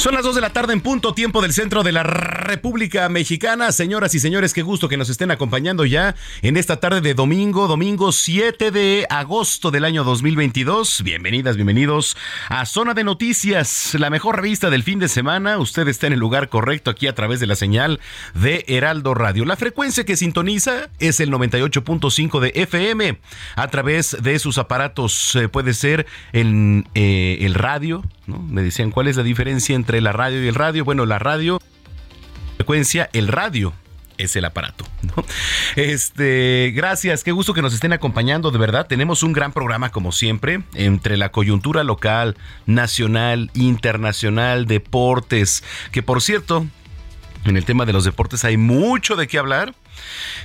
Son las 2 de la tarde en punto, tiempo del centro de la República Mexicana. Señoras y señores, qué gusto que nos estén acompañando ya en esta tarde de domingo, domingo 7 de agosto del año 2022. Bienvenidas, bienvenidos a Zona de Noticias, la mejor revista del fin de semana. Usted está en el lugar correcto aquí a través de la señal de Heraldo Radio. La frecuencia que sintoniza es el 98.5 de FM. A través de sus aparatos eh, puede ser el, eh, el radio, Me decían, ¿cuál es la diferencia entre la radio y el radio? Bueno, la radio, frecuencia, el radio es el aparato. Este, gracias, qué gusto que nos estén acompañando, de verdad. Tenemos un gran programa como siempre, entre la coyuntura local, nacional, internacional, deportes, que por cierto, en el tema de los deportes hay mucho de qué hablar.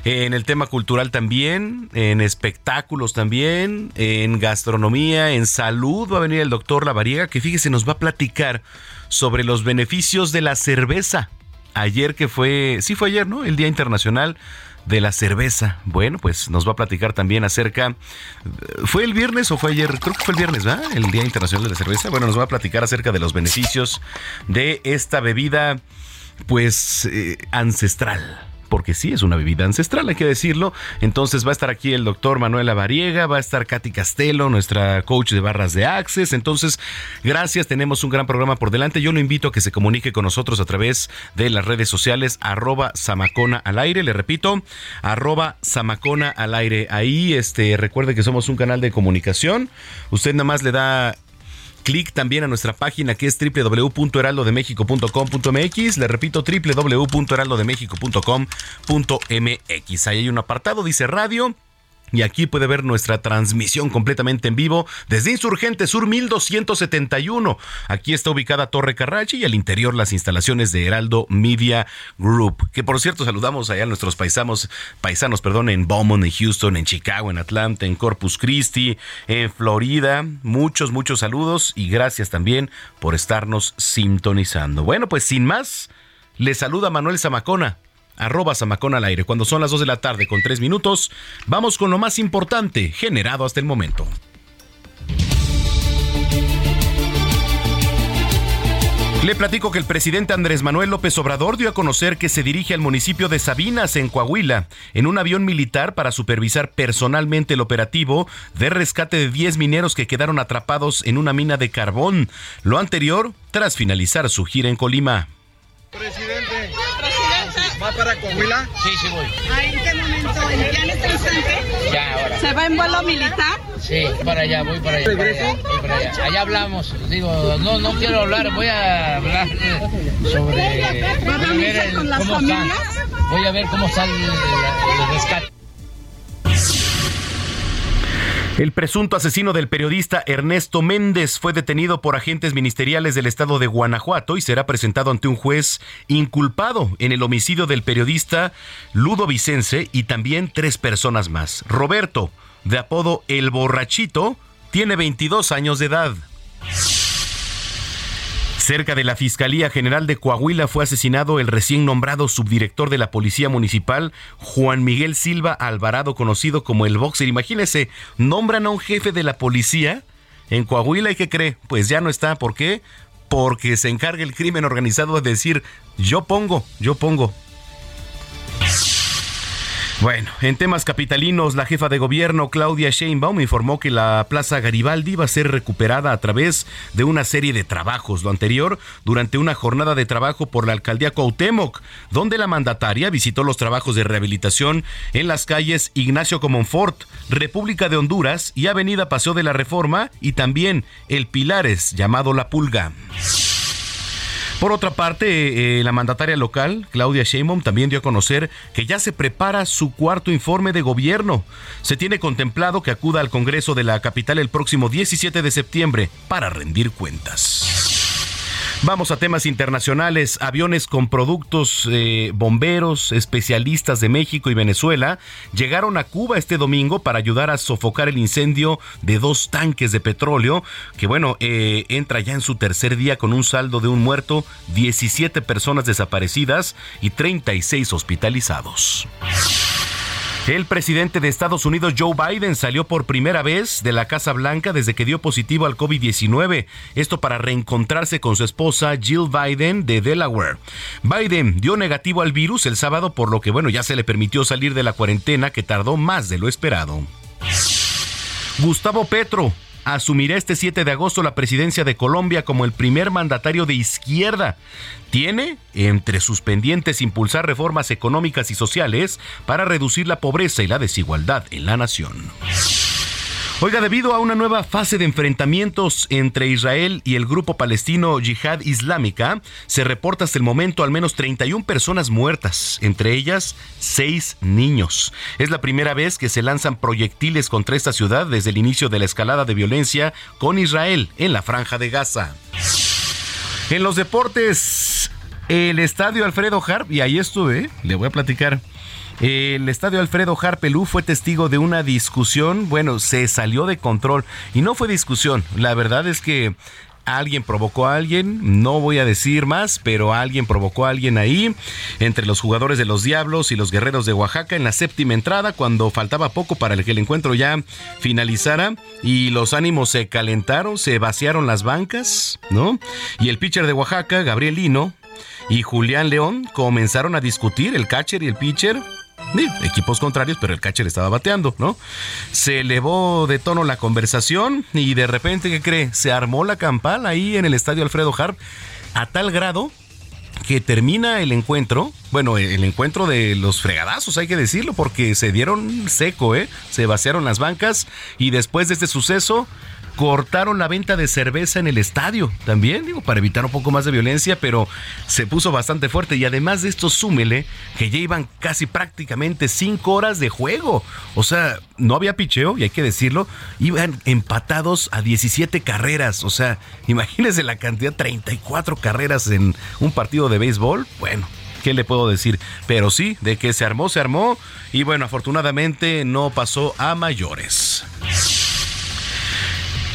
En el tema cultural también, en espectáculos también, en gastronomía, en salud va a venir el doctor Lavariega que fíjese nos va a platicar sobre los beneficios de la cerveza. Ayer que fue, sí fue ayer, ¿no? El Día Internacional de la cerveza. Bueno, pues nos va a platicar también acerca. ¿Fue el viernes o fue ayer? Creo que fue el viernes, ¿verdad? El Día Internacional de la Cerveza. Bueno, nos va a platicar acerca de los beneficios de esta bebida, pues, eh, ancestral porque sí, es una bebida ancestral, hay que decirlo. Entonces va a estar aquí el doctor Manuel Variega, va a estar Katy Castelo, nuestra coach de barras de Access. Entonces, gracias, tenemos un gran programa por delante. Yo lo invito a que se comunique con nosotros a través de las redes sociales, arroba Samacona al aire, le repito, arroba Samacona al aire. Ahí, este, recuerde que somos un canal de comunicación. Usted nada más le da clic también a nuestra página que es www.heraldodemexico.com.mx. Le repito, www.heraldodemexico.com.mx. Ahí hay un apartado, dice radio. Y aquí puede ver nuestra transmisión completamente en vivo desde Insurgente Sur 1271. Aquí está ubicada Torre Carrachi y al interior las instalaciones de Heraldo Media Group. Que por cierto saludamos allá a nuestros paisanos, paisanos perdón, en Beaumont, en Houston, en Chicago, en Atlanta, en Corpus Christi, en Florida. Muchos, muchos saludos y gracias también por estarnos sintonizando. Bueno, pues sin más, le saluda Manuel Zamacona arroba Zamacón al aire. Cuando son las 2 de la tarde con 3 minutos, vamos con lo más importante generado hasta el momento. Le platico que el presidente Andrés Manuel López Obrador dio a conocer que se dirige al municipio de Sabinas, en Coahuila, en un avión militar para supervisar personalmente el operativo de rescate de 10 mineros que quedaron atrapados en una mina de carbón. Lo anterior tras finalizar su gira en Colima. Presidente, ¿va para Coahuila? Sí, sí voy. ¿En qué momento? ¿Ya en este instante? Ya, ahora. ¿Se va en vuelo militar? Sí, para allá, voy para allá. Para allá, voy para allá. Allá hablamos. Digo, no, no quiero hablar, voy a hablar sobre ¿Va a reunirse con las está. familias? Voy a ver cómo está el, el rescate. El presunto asesino del periodista Ernesto Méndez fue detenido por agentes ministeriales del estado de Guanajuato y será presentado ante un juez inculpado en el homicidio del periodista Ludo Vicense y también tres personas más. Roberto, de apodo El Borrachito, tiene 22 años de edad. Cerca de la Fiscalía General de Coahuila fue asesinado el recién nombrado subdirector de la Policía Municipal, Juan Miguel Silva Alvarado, conocido como el Boxer. Imagínese, nombran a un jefe de la policía en Coahuila y ¿qué cree? Pues ya no está. ¿Por qué? porque se encarga el crimen organizado de decir, yo pongo, yo pongo. Bueno, en temas capitalinos, la jefa de gobierno Claudia Sheinbaum informó que la Plaza Garibaldi va a ser recuperada a través de una serie de trabajos. Lo anterior durante una jornada de trabajo por la alcaldía Cuauhtémoc, donde la mandataria visitó los trabajos de rehabilitación en las calles Ignacio Comonfort, República de Honduras y Avenida Paseo de la Reforma y también el Pilares llamado La Pulga. Por otra parte, eh, la mandataria local, Claudia Sheinbaum, también dio a conocer que ya se prepara su cuarto informe de gobierno. Se tiene contemplado que acuda al Congreso de la capital el próximo 17 de septiembre para rendir cuentas. Vamos a temas internacionales. Aviones con productos eh, bomberos, especialistas de México y Venezuela llegaron a Cuba este domingo para ayudar a sofocar el incendio de dos tanques de petróleo, que bueno, eh, entra ya en su tercer día con un saldo de un muerto, 17 personas desaparecidas y 36 hospitalizados. El presidente de Estados Unidos, Joe Biden, salió por primera vez de la Casa Blanca desde que dio positivo al COVID-19. Esto para reencontrarse con su esposa Jill Biden de Delaware. Biden dio negativo al virus el sábado, por lo que, bueno, ya se le permitió salir de la cuarentena que tardó más de lo esperado. Gustavo Petro asumirá este 7 de agosto la presidencia de Colombia como el primer mandatario de izquierda. Tiene entre sus pendientes impulsar reformas económicas y sociales para reducir la pobreza y la desigualdad en la nación. Oiga, debido a una nueva fase de enfrentamientos entre Israel y el grupo palestino Yihad Islámica, se reporta hasta el momento al menos 31 personas muertas, entre ellas 6 niños. Es la primera vez que se lanzan proyectiles contra esta ciudad desde el inicio de la escalada de violencia con Israel en la franja de Gaza. En los deportes, el estadio Alfredo Harp, y ahí estuve, le voy a platicar. El estadio Alfredo Harpelú fue testigo de una discusión, bueno, se salió de control y no fue discusión, la verdad es que alguien provocó a alguien, no voy a decir más, pero alguien provocó a alguien ahí, entre los jugadores de los Diablos y los Guerreros de Oaxaca en la séptima entrada, cuando faltaba poco para que el encuentro ya finalizara y los ánimos se calentaron, se vaciaron las bancas, ¿no? Y el pitcher de Oaxaca, Gabriel Lino, y Julián León comenzaron a discutir, el catcher y el pitcher, equipos contrarios, pero el catcher estaba bateando, ¿no? Se elevó de tono la conversación y de repente, ¿qué cree? Se armó la campal ahí en el estadio Alfredo Harp a tal grado que termina el encuentro, bueno, el encuentro de los fregadazos, hay que decirlo, porque se dieron seco, ¿eh? Se vaciaron las bancas y después de este suceso, cortaron la venta de cerveza en el estadio también, digo, para evitar un poco más de violencia, pero se puso bastante fuerte. Y además de esto, súmele que ya iban casi prácticamente cinco horas de juego. O sea, no había picheo, y hay que decirlo, iban empatados a 17 carreras. O sea, imagínense la cantidad, 34 carreras en un partido de béisbol. Bueno. ¿Qué le puedo decir? Pero sí, de que se armó, se armó. Y bueno, afortunadamente no pasó a mayores.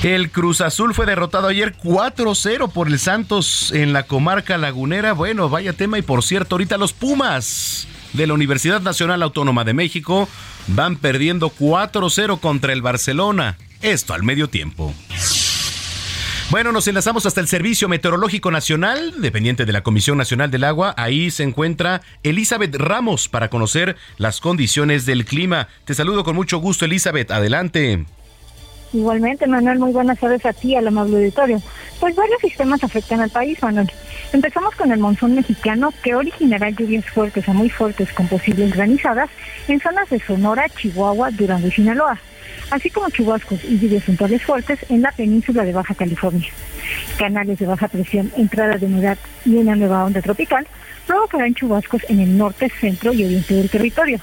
El Cruz Azul fue derrotado ayer 4-0 por el Santos en la comarca lagunera. Bueno, vaya tema. Y por cierto, ahorita los Pumas de la Universidad Nacional Autónoma de México van perdiendo 4-0 contra el Barcelona. Esto al medio tiempo. Bueno, nos enlazamos hasta el Servicio Meteorológico Nacional, dependiente de la Comisión Nacional del Agua. Ahí se encuentra Elizabeth Ramos para conocer las condiciones del clima. Te saludo con mucho gusto, Elizabeth. Adelante. Igualmente, Manuel, muy buenas tardes a ti, al amable auditorio. Pues varios sistemas afectan al país, Manuel. Empezamos con el monzón mexicano, que originará lluvias fuertes a muy fuertes con posibles granizadas en zonas de Sonora, Chihuahua, Durango y Sinaloa, así como chubascos y lluvias puntuales fuertes en la península de Baja California. Canales de baja presión, entrada de humedad y una nueva onda tropical provocarán chubascos en el norte, centro y oriente del territorio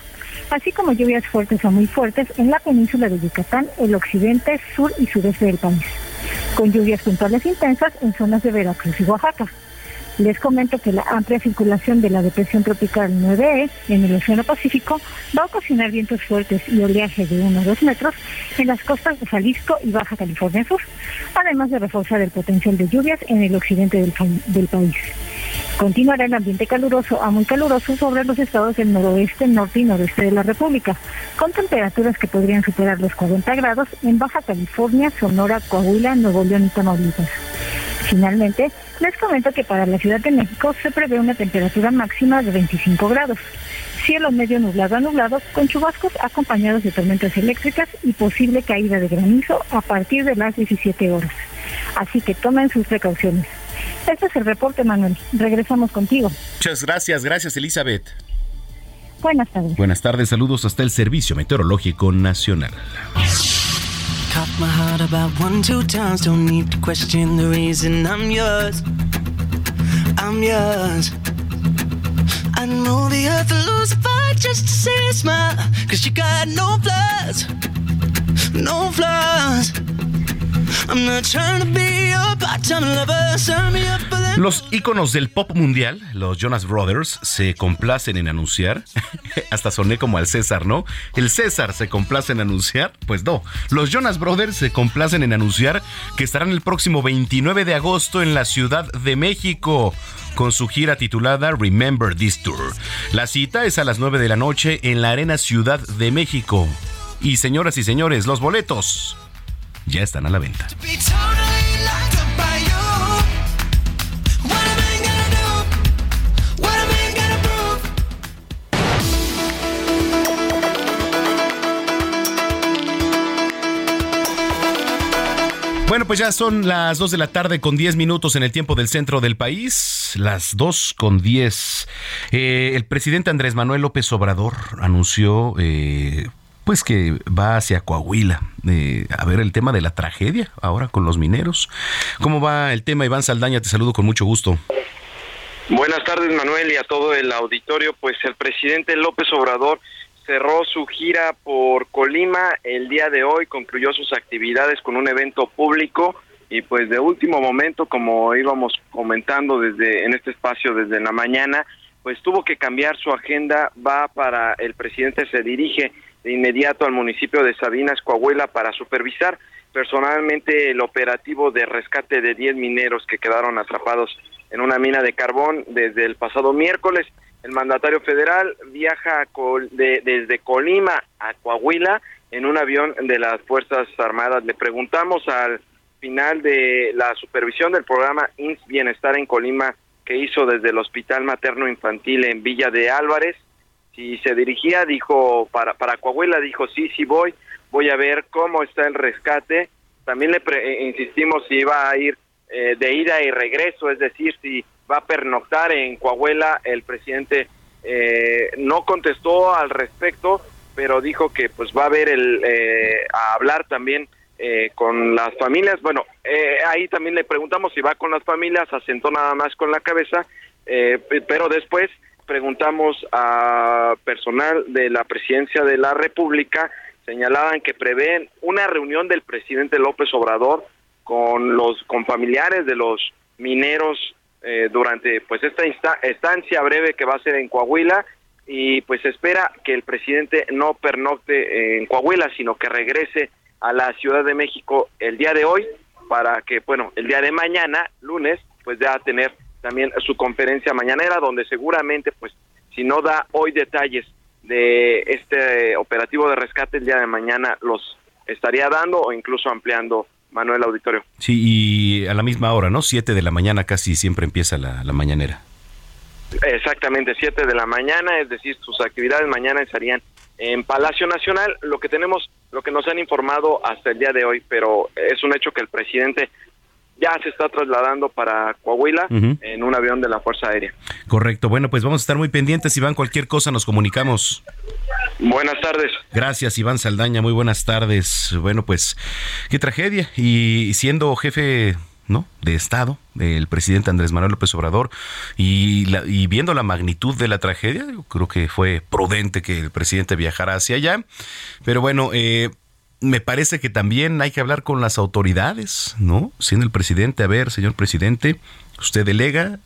así como lluvias fuertes o muy fuertes en la península de Yucatán, el occidente, sur y sureste del país, con lluvias puntuales intensas en zonas de Veracruz y Oaxaca. Les comento que la amplia circulación de la depresión tropical 9E en el Océano Pacífico va a ocasionar vientos fuertes y oleaje de 1 a 2 metros en las costas de Jalisco y Baja California Sur, además de reforzar el potencial de lluvias en el occidente del país. Continuará el ambiente caluroso a muy caluroso sobre los estados del noroeste, norte y noreste de la República, con temperaturas que podrían superar los 40 grados en Baja California, Sonora, Coahuila, Nuevo León y Tamaulipas. Finalmente, les comento que para la Ciudad de México se prevé una temperatura máxima de 25 grados. Cielo medio nublado a nublado, con chubascos acompañados de tormentas eléctricas y posible caída de granizo a partir de las 17 horas. Así que tomen sus precauciones. Este es el reporte, Manuel. Regresamos contigo. Muchas gracias, gracias Elizabeth. Buenas tardes. Buenas tardes, saludos hasta el Servicio Meteorológico Nacional. Cut my heart about one, two times. Don't need to question the reason I'm yours. I'm yours. I know the earth will lose a fight just to see a smile. Cause you got no flaws. No flaws. Los íconos del pop mundial, los Jonas Brothers, se complacen en anunciar. Hasta soné como al César, ¿no? El César se complace en anunciar. Pues no. Los Jonas Brothers se complacen en anunciar que estarán el próximo 29 de agosto en la Ciudad de México con su gira titulada Remember This Tour. La cita es a las 9 de la noche en la Arena Ciudad de México. Y señoras y señores, los boletos ya están a la venta. Bueno, pues ya son las 2 de la tarde con 10 minutos en el tiempo del centro del país, las 2 con 10. Eh, el presidente Andrés Manuel López Obrador anunció eh, pues que va hacia Coahuila eh, a ver el tema de la tragedia ahora con los mineros. ¿Cómo va el tema? Iván Saldaña, te saludo con mucho gusto. Buenas tardes Manuel y a todo el auditorio. Pues el presidente López Obrador cerró su gira por Colima el día de hoy, concluyó sus actividades con un evento público y pues de último momento, como íbamos comentando desde en este espacio desde la mañana, pues tuvo que cambiar su agenda, va para el presidente se dirige de inmediato al municipio de Sabinas, Coahuila, para supervisar personalmente el operativo de rescate de 10 mineros que quedaron atrapados en una mina de carbón desde el pasado miércoles. El mandatario federal viaja desde Colima a Coahuila en un avión de las Fuerzas Armadas. Le preguntamos al final de la supervisión del programa INS Bienestar en Colima que hizo desde el Hospital Materno Infantil en Villa de Álvarez si se dirigía, dijo, para, para Coahuila, dijo, sí, sí voy, voy a ver cómo está el rescate. También le eh, insistimos si iba a ir eh, de ida y regreso, es decir, si va a pernoctar en Coahuila. El presidente eh, no contestó al respecto, pero dijo que pues va a ver el, a hablar también con las familias. Bueno, ahí también le preguntamos si va con las familias, asentó nada más con la cabeza, pero después preguntamos a personal de la presidencia de la República, señalaban que prevén una reunión del presidente López Obrador con los con familiares de los mineros eh, durante pues esta estancia breve que va a ser en Coahuila y pues espera que el presidente no pernocte en Coahuila, sino que regrese a la Ciudad de México el día de hoy para que bueno, el día de mañana, lunes, pues ya tener también su conferencia mañanera, donde seguramente, pues, si no da hoy detalles de este operativo de rescate el día de mañana, los estaría dando o incluso ampliando Manuel Auditorio. Sí, y a la misma hora, ¿no? Siete de la mañana casi siempre empieza la, la mañanera. Exactamente, siete de la mañana, es decir, sus actividades mañana estarían en Palacio Nacional. Lo que tenemos, lo que nos han informado hasta el día de hoy, pero es un hecho que el presidente ya se está trasladando para Coahuila en un avión de la Fuerza Aérea. Correcto. Bueno, pues vamos a estar muy pendientes. Iván, cualquier cosa nos comunicamos. Buenas tardes. Gracias, Iván Saldaña. Muy buenas tardes. Bueno, pues qué tragedia. Y siendo jefe ¿no? de Estado, del presidente Andrés Manuel López Obrador, y, viendo la magnitud de la tragedia, creo que fue prudente que el presidente viajara hacia allá. Pero bueno, eh, me parece que también hay que hablar con las autoridades, ¿no? Siendo el presidente, a ver, señor presidente, usted delega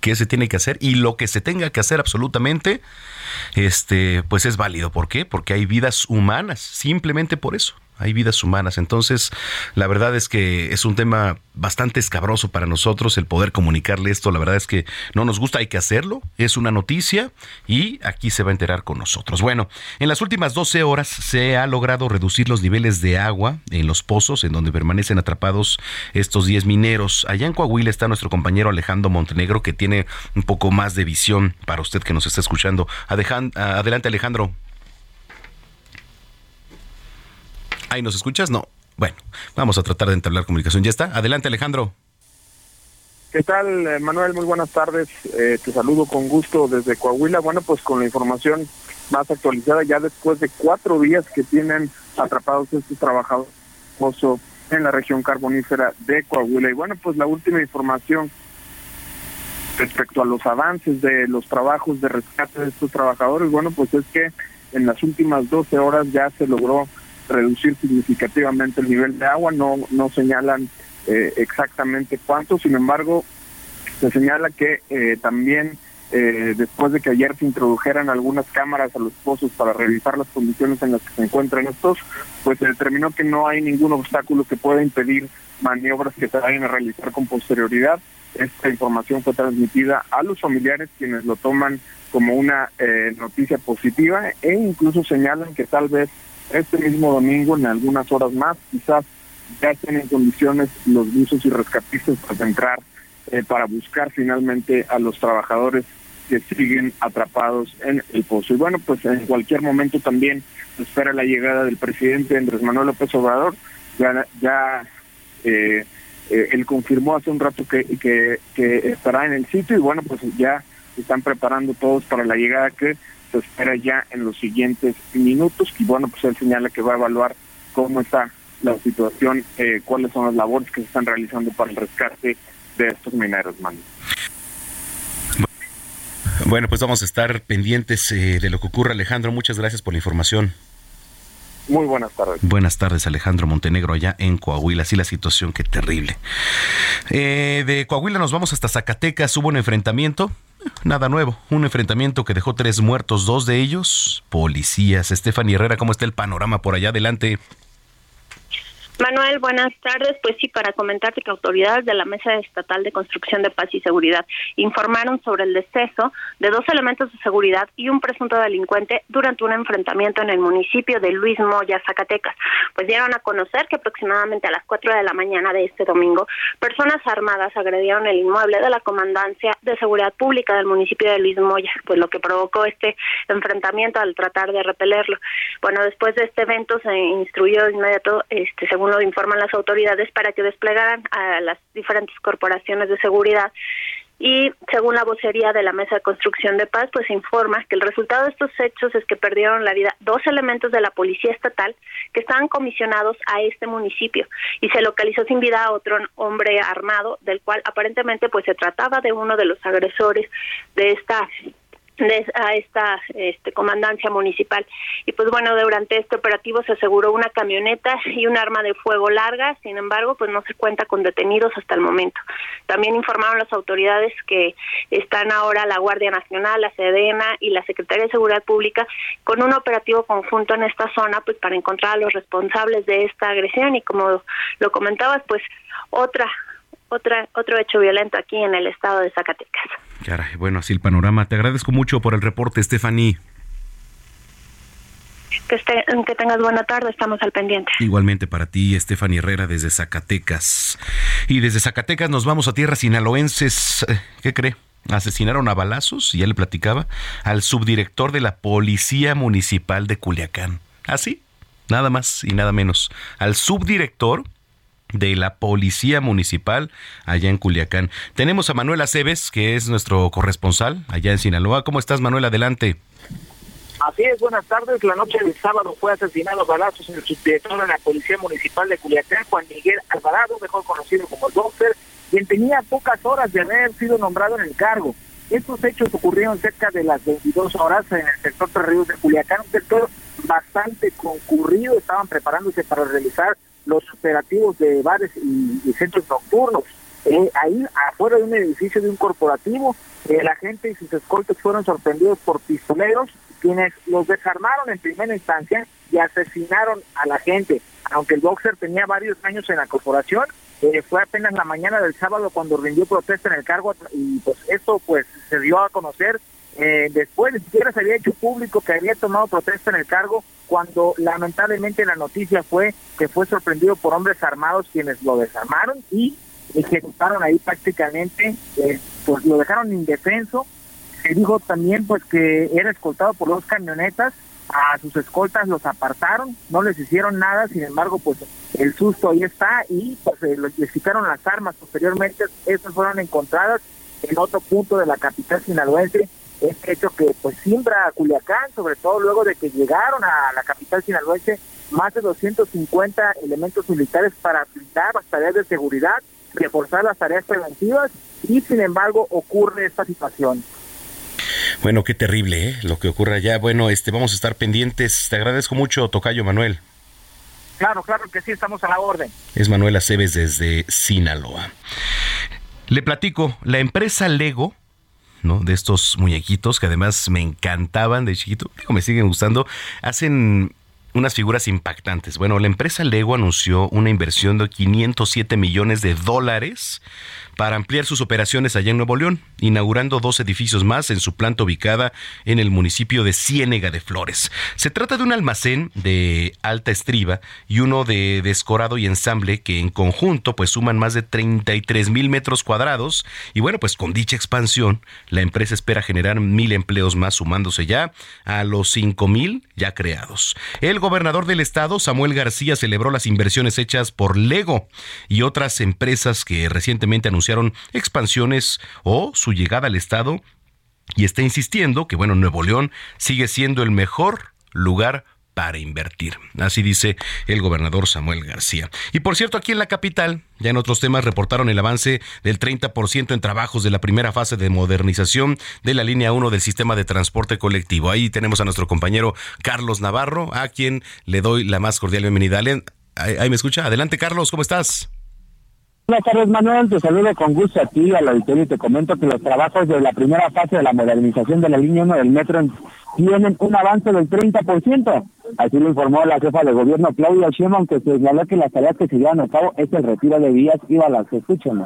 qué se tiene que hacer y lo que se tenga que hacer absolutamente, este, pues es válido. ¿Por qué? Porque hay vidas humanas, simplemente por eso. Hay vidas humanas. Entonces, la verdad es que es un tema bastante escabroso para nosotros el poder comunicarle esto. La verdad es que no nos gusta, hay que hacerlo. Es una noticia y aquí se va a enterar con nosotros. Bueno, en las últimas 12 horas se ha logrado reducir los niveles de agua en los pozos en donde permanecen atrapados estos 10 mineros. Allá en Coahuila está nuestro compañero Alejandro Montenegro que tiene un poco más de visión para usted que nos está escuchando. Adelante Alejandro. ¿Ahí nos escuchas? No. Bueno, vamos a tratar de entablar comunicación. ¿Ya está? Adelante, Alejandro. ¿Qué tal, eh, Manuel? Muy buenas tardes. Eh, te saludo con gusto desde Coahuila. Bueno, pues con la información más actualizada, ya después de cuatro días que tienen atrapados estos trabajadores en la región carbonífera de Coahuila. Y bueno, pues la última información respecto a los avances de los trabajos de rescate de estos trabajadores, bueno, pues es que en las últimas 12 horas ya se logró reducir significativamente el nivel de agua, no, no señalan eh, exactamente cuánto, sin embargo, se señala que eh, también eh, después de que ayer se introdujeran algunas cámaras a los pozos para revisar las condiciones en las que se encuentran estos, pues se determinó que no hay ningún obstáculo que pueda impedir maniobras que se vayan a realizar con posterioridad. Esta información fue transmitida a los familiares quienes lo toman como una noticia positiva e incluso señalan que tal vez este mismo domingo, en algunas horas más, quizás ya estén en condiciones los buzos y rescatistas para entrar, eh, para buscar finalmente a los trabajadores que siguen atrapados en el pozo. Y bueno, pues en cualquier momento también espera la llegada del presidente Andrés Manuel López Obrador. Ya, ya eh, eh, él confirmó hace un rato que, que, estará en el sitio y bueno, pues ya están preparando todos para la llegada que se espera ya en los siguientes minutos y bueno, pues él señala que va a evaluar cómo está la situación, eh, cuáles son las labores que se están realizando para el rescate de estos mineros, man. Bueno, pues vamos a estar pendientes eh, de lo que ocurra, Alejandro. Muchas gracias por la información. Muy buenas tardes. Buenas tardes, Alejandro Montenegro, allá en Coahuila. Sí, la situación, qué terrible. Eh, de Coahuila nos vamos hasta Zacatecas. Hubo un enfrentamiento Nada nuevo, un enfrentamiento que dejó tres muertos, dos de ellos policías. Estefany Herrera, ¿cómo está el panorama por allá adelante? Manuel, buenas tardes. Pues sí, para comentarte que autoridades de la Mesa Estatal de Construcción de Paz y Seguridad informaron sobre el deceso de dos elementos de seguridad y un presunto delincuente durante un enfrentamiento en el municipio de Luis Moya, Zacatecas. Pues dieron a conocer que aproximadamente a las 4 de la mañana de este domingo, personas armadas agredieron el inmueble de la Comandancia de Seguridad Pública del municipio de Luis Moya, pues lo que provocó este enfrentamiento al tratar de repelerlo. Bueno, después de este evento se instruyó de inmediato, este, según lo informan las autoridades, para que desplegaran a las diferentes corporaciones de seguridad. Y según la vocería de la Mesa de Construcción de Paz, pues informa que el resultado de estos hechos es que perdieron la vida dos elementos de la Policía Estatal que estaban comisionados a este municipio y se localizó sin vida a otro hombre armado, del cual aparentemente pues se trataba de uno de los agresores de esta a esta este, comandancia municipal. Y pues bueno, durante este operativo se aseguró una camioneta y un arma de fuego larga, sin embargo, pues no se cuenta con detenidos hasta el momento. También informaron las autoridades que están ahora la Guardia Nacional, la Sedena y la Secretaría de Seguridad Pública con un operativo conjunto en esta zona pues para encontrar a los responsables de esta agresión y como lo comentabas, pues otra otra, otro hecho violento aquí en el estado de Zacatecas. Caray, bueno, así el panorama. Te agradezco mucho por el reporte, Stephanie. Que, que tengas buena tarde, estamos al pendiente. Igualmente para ti, Stephanie Herrera, desde Zacatecas. Y desde Zacatecas nos vamos a tierras sinaloenses. Eh, ¿Qué cree? Asesinaron a balazos, ya le platicaba, al subdirector de la Policía Municipal de Culiacán. ¿Así? nada más y nada menos. Al subdirector de la Policía Municipal allá en Culiacán. Tenemos a Manuel Aceves, que es nuestro corresponsal allá en Sinaloa. ¿Cómo estás, Manuel? Adelante. Así es, buenas tardes. La noche del sábado fue asesinado a balazos el subdirector de la Policía Municipal de Culiacán, Juan Miguel Alvarado, mejor conocido como Doctor, quien tenía pocas horas de haber sido nombrado en el cargo. Estos hechos ocurrieron cerca de las 22 horas en el sector Tres Ríos de Culiacán, un sector bastante concurrido. Estaban preparándose para realizar los operativos de bares y, centros nocturnos. Eh, ahí afuera de un edificio de un corporativo, eh, la gente y sus escoltas fueron sorprendidos por pistoleros, quienes los desarmaron en primera instancia y asesinaron a la gente. Aunque el boxer tenía varios años en la corporación, eh, fue apenas la mañana del sábado cuando rindió protesta en el cargo y pues esto pues se dio a conocer eh, después ni siquiera se había hecho público que había tomado protesta en el cargo cuando lamentablemente la noticia fue que fue sorprendido por hombres armados quienes lo desarmaron y ejecutaron ahí prácticamente, eh, pues lo dejaron indefenso. Se dijo también pues que era escoltado por dos camionetas, a sus escoltas los apartaron, no les hicieron nada, sin embargo pues el susto ahí está y pues eh, les quitaron las armas posteriormente, estas fueron encontradas en otro punto de la capital sinaloense este hecho que pues siembra a Culiacán, sobre todo luego de que llegaron a la capital sinaloense más de 250 elementos militares para aplicar las tareas de seguridad, reforzar las tareas preventivas y sin embargo ocurre esta situación. Bueno, qué terrible ¿eh? lo que ocurra allá. Bueno, este, vamos a estar pendientes. Te agradezco mucho, Tocayo Manuel. Claro, claro que sí, estamos a la orden. Es Manuel Aceves desde Sinaloa. Le platico, la empresa Lego De estos muñequitos que además me encantaban de chiquito, me siguen gustando, hacen unas figuras impactantes. Bueno, la empresa Lego anunció una inversión de 507 millones de dólares para ampliar sus operaciones allá en Nuevo León, inaugurando dos edificios más en su planta ubicada en el municipio de Ciénega de Flores. Se trata de un almacén de alta estriba y uno de descorado y ensamble que en conjunto pues suman más de 33 mil metros cuadrados y bueno pues con dicha expansión la empresa espera generar mil empleos más sumándose ya a los cinco mil ya creados. El gobernador del estado Samuel García celebró las inversiones hechas por Lego y otras empresas que recientemente anunciaron expansiones o su llegada al Estado y está insistiendo que, bueno, Nuevo León sigue siendo el mejor lugar para invertir. Así dice el gobernador Samuel García. Y por cierto, aquí en la capital, ya en otros temas, reportaron el avance del 30% en trabajos de la primera fase de modernización de la línea 1 del sistema de transporte colectivo. Ahí tenemos a nuestro compañero Carlos Navarro, a quien le doy la más cordial bienvenida. Ahí, ahí me escucha. Adelante, Carlos, ¿cómo estás? Buenas tardes, Manuel. Te saludo con gusto a ti, al auditorio, y te comento que los trabajos de la primera fase de la modernización de la línea 1 del metro tienen un avance del 30%. Así lo informó la jefa de gobierno, Claudia Sheinbaum, que señaló que las tareas que se llevan a cabo es el retiro de vías y balas. Escuchen.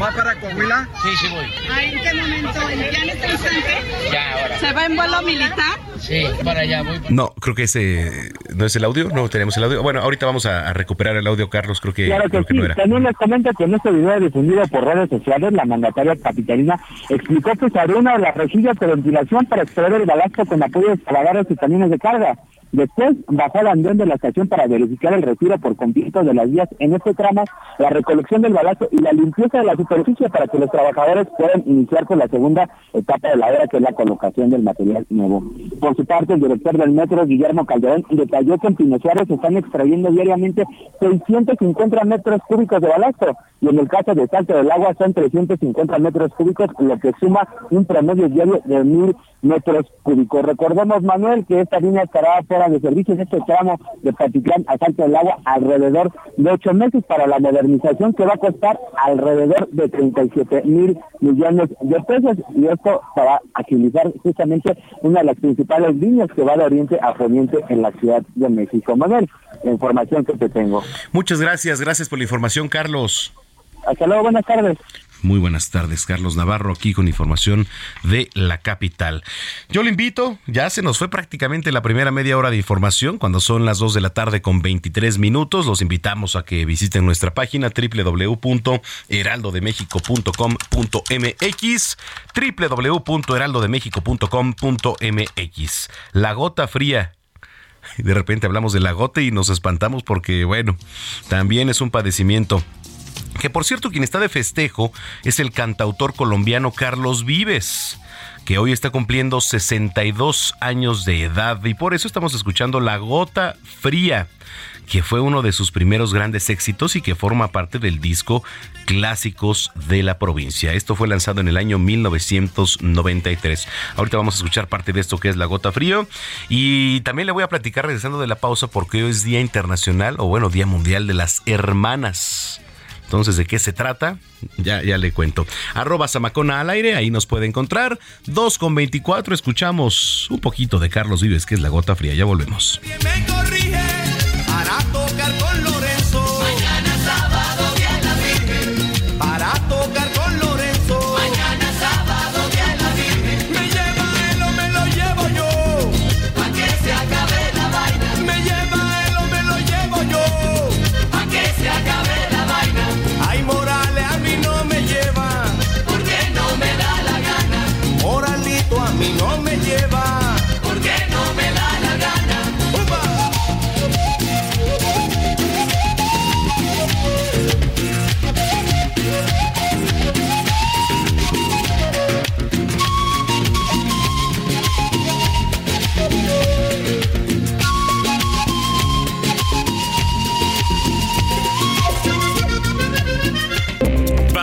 ¿Va para Coahuila? Sí, sí voy. ¿En qué momento? ¿Ya en este instante? Ya, ahora. ¿Se va en vuelo militar? Sí, para allá voy. No, creo que ese no es el audio, no tenemos el audio. Bueno, ahorita vamos a, a recuperar el audio, Carlos, creo que, claro que, creo que sí. no era. También les comento que en este video difundido por redes sociales, la mandataria capitalina explicó que se abrió una de las rejillas de ventilación para extraer el balasto con apoyo de excavadores y camiones de carga. Después bajó al andén de la estación para verificar el retiro por completo de las vías en este tramo, la recolección del balazo y la limpieza de la superficie para que los trabajadores puedan iniciar con la segunda etapa de la obra, que es la colocación del material nuevo. Por su parte, el director del metro, Guillermo Calderón, detalló que en Pino Suárez se están extrayendo diariamente 650 metros cúbicos de balasto y en el caso de Salto del Agua son 350 metros cúbicos, lo que suma un promedio diario de mil metros cúbicos. Recordemos, Manuel, que esta línea estará de servicio en este tramo de Patitlán a Salto del Agua alrededor de ocho meses para la modernización que va a costar alrededor de 37 mil millones de pesos y esto para agilizar justamente una de las principales líneas que va de oriente a poniente en la Ciudad de México. Manuel, la información que te tengo. Muchas gracias, gracias por la información, Carlos. Hasta luego, buenas tardes. Muy buenas tardes, Carlos Navarro, aquí con información de la capital. Yo le invito, ya se nos fue prácticamente la primera media hora de información, cuando son las 2 de la tarde con 23 minutos. Los invitamos a que visiten nuestra página www.heraldodemexico.com.mx, www.heraldodemexico.com.mx. La gota fría de repente hablamos de la gota y nos espantamos porque, bueno, también es un padecimiento. Que por cierto, quien está de festejo es el cantautor colombiano Carlos Vives, que hoy está cumpliendo 62 años de edad y por eso estamos escuchando La Gota Fría, que fue uno de sus primeros grandes éxitos y que forma parte del disco Clásicos de la Provincia. Esto fue lanzado en el año 1993. Ahorita vamos a escuchar parte de esto que es La Gota Frío y también le voy a platicar regresando de la pausa porque hoy es Día Internacional o bueno, Día Mundial de las Hermanas Entonces, ¿de qué se trata? Ya, ya le cuento. Arroba Samacona al aire, ahí nos puede encontrar. 2 con 24, escuchamos un poquito de Carlos Vives, que es la gota fría. Ya volvemos.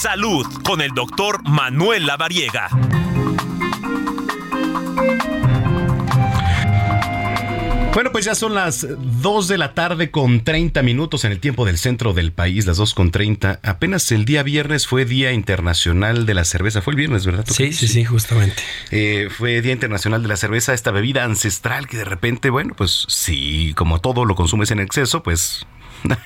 Salud con el doctor Manuel Lavariega. Bueno, pues ya son las 2 de la tarde con 30 minutos en el tiempo del centro del país, las 2 con 30. Apenas el día viernes fue Día Internacional de la Cerveza. Fue el viernes, ¿verdad? Sí, sí, sí, justamente. Eh, fue Día Internacional de la Cerveza, esta bebida ancestral que de repente, bueno, pues sí, como todo lo consumes en exceso, pues...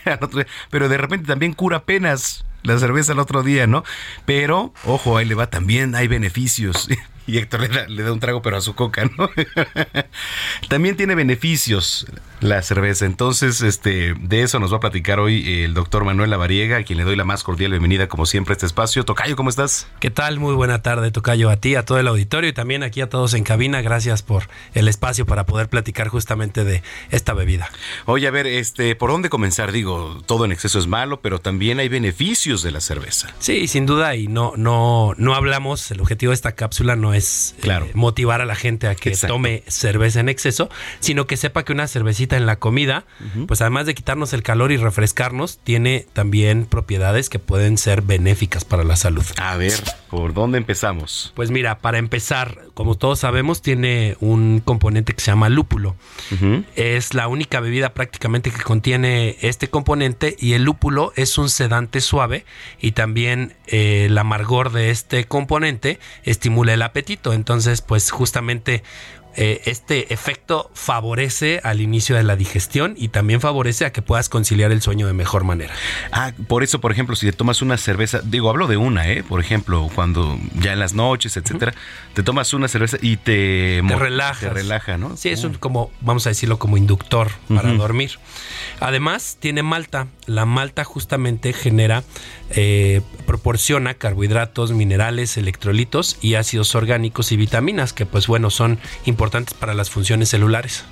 pero de repente también cura penas la cerveza el otro día, ¿no? Pero, ojo, ahí le va también, hay beneficios. Y Héctor le da, le da un trago, pero a su coca, ¿no? también tiene beneficios la cerveza. Entonces, este, de eso nos va a platicar hoy el doctor Manuel Lavariega, a quien le doy la más cordial bienvenida, como siempre, a este espacio. Tocayo, ¿cómo estás? ¿Qué tal? Muy buena tarde, Tocayo, a ti, a todo el auditorio y también aquí a todos en cabina. Gracias por el espacio para poder platicar justamente de esta bebida. Oye, a ver, este, ¿por dónde comenzar? Digo, todo en exceso es malo, pero también hay beneficios de la cerveza. Sí, sin duda, y no, no, no hablamos, el objetivo de esta cápsula no es Claro. eh, motivar a la gente a que Exacto. tome cerveza en exceso, sino que sepa que una cervecita en la comida, pues además de quitarnos el calor y refrescarnos, tiene también propiedades que pueden ser benéficas para la salud. A ver, ¿por dónde empezamos? Pues mira, para empezar, como todos sabemos, tiene un componente que se llama lúpulo. Es la única bebida prácticamente que contiene este componente y el lúpulo es un sedante suave y también eh, el amargor de este componente estimula el apetito. Entonces, pues justamente eh, este efecto favorece al inicio de la digestión y también favorece a que puedas conciliar el sueño de mejor manera. Ah, por eso, por ejemplo, si te tomas una cerveza, digo, hablo de una, ¿eh? Por ejemplo, cuando ya en las noches, etcétera, te tomas una cerveza y te, Te relajas. Te relaja, ¿no? Sí, es un como, vamos a decirlo, como inductor para dormir. Además, tiene malta. La malta justamente genera, eh, proporciona carbohidratos, minerales, electrolitos y ácidos orgánicos y vitaminas que, pues bueno, son importantes para las funciones celulares.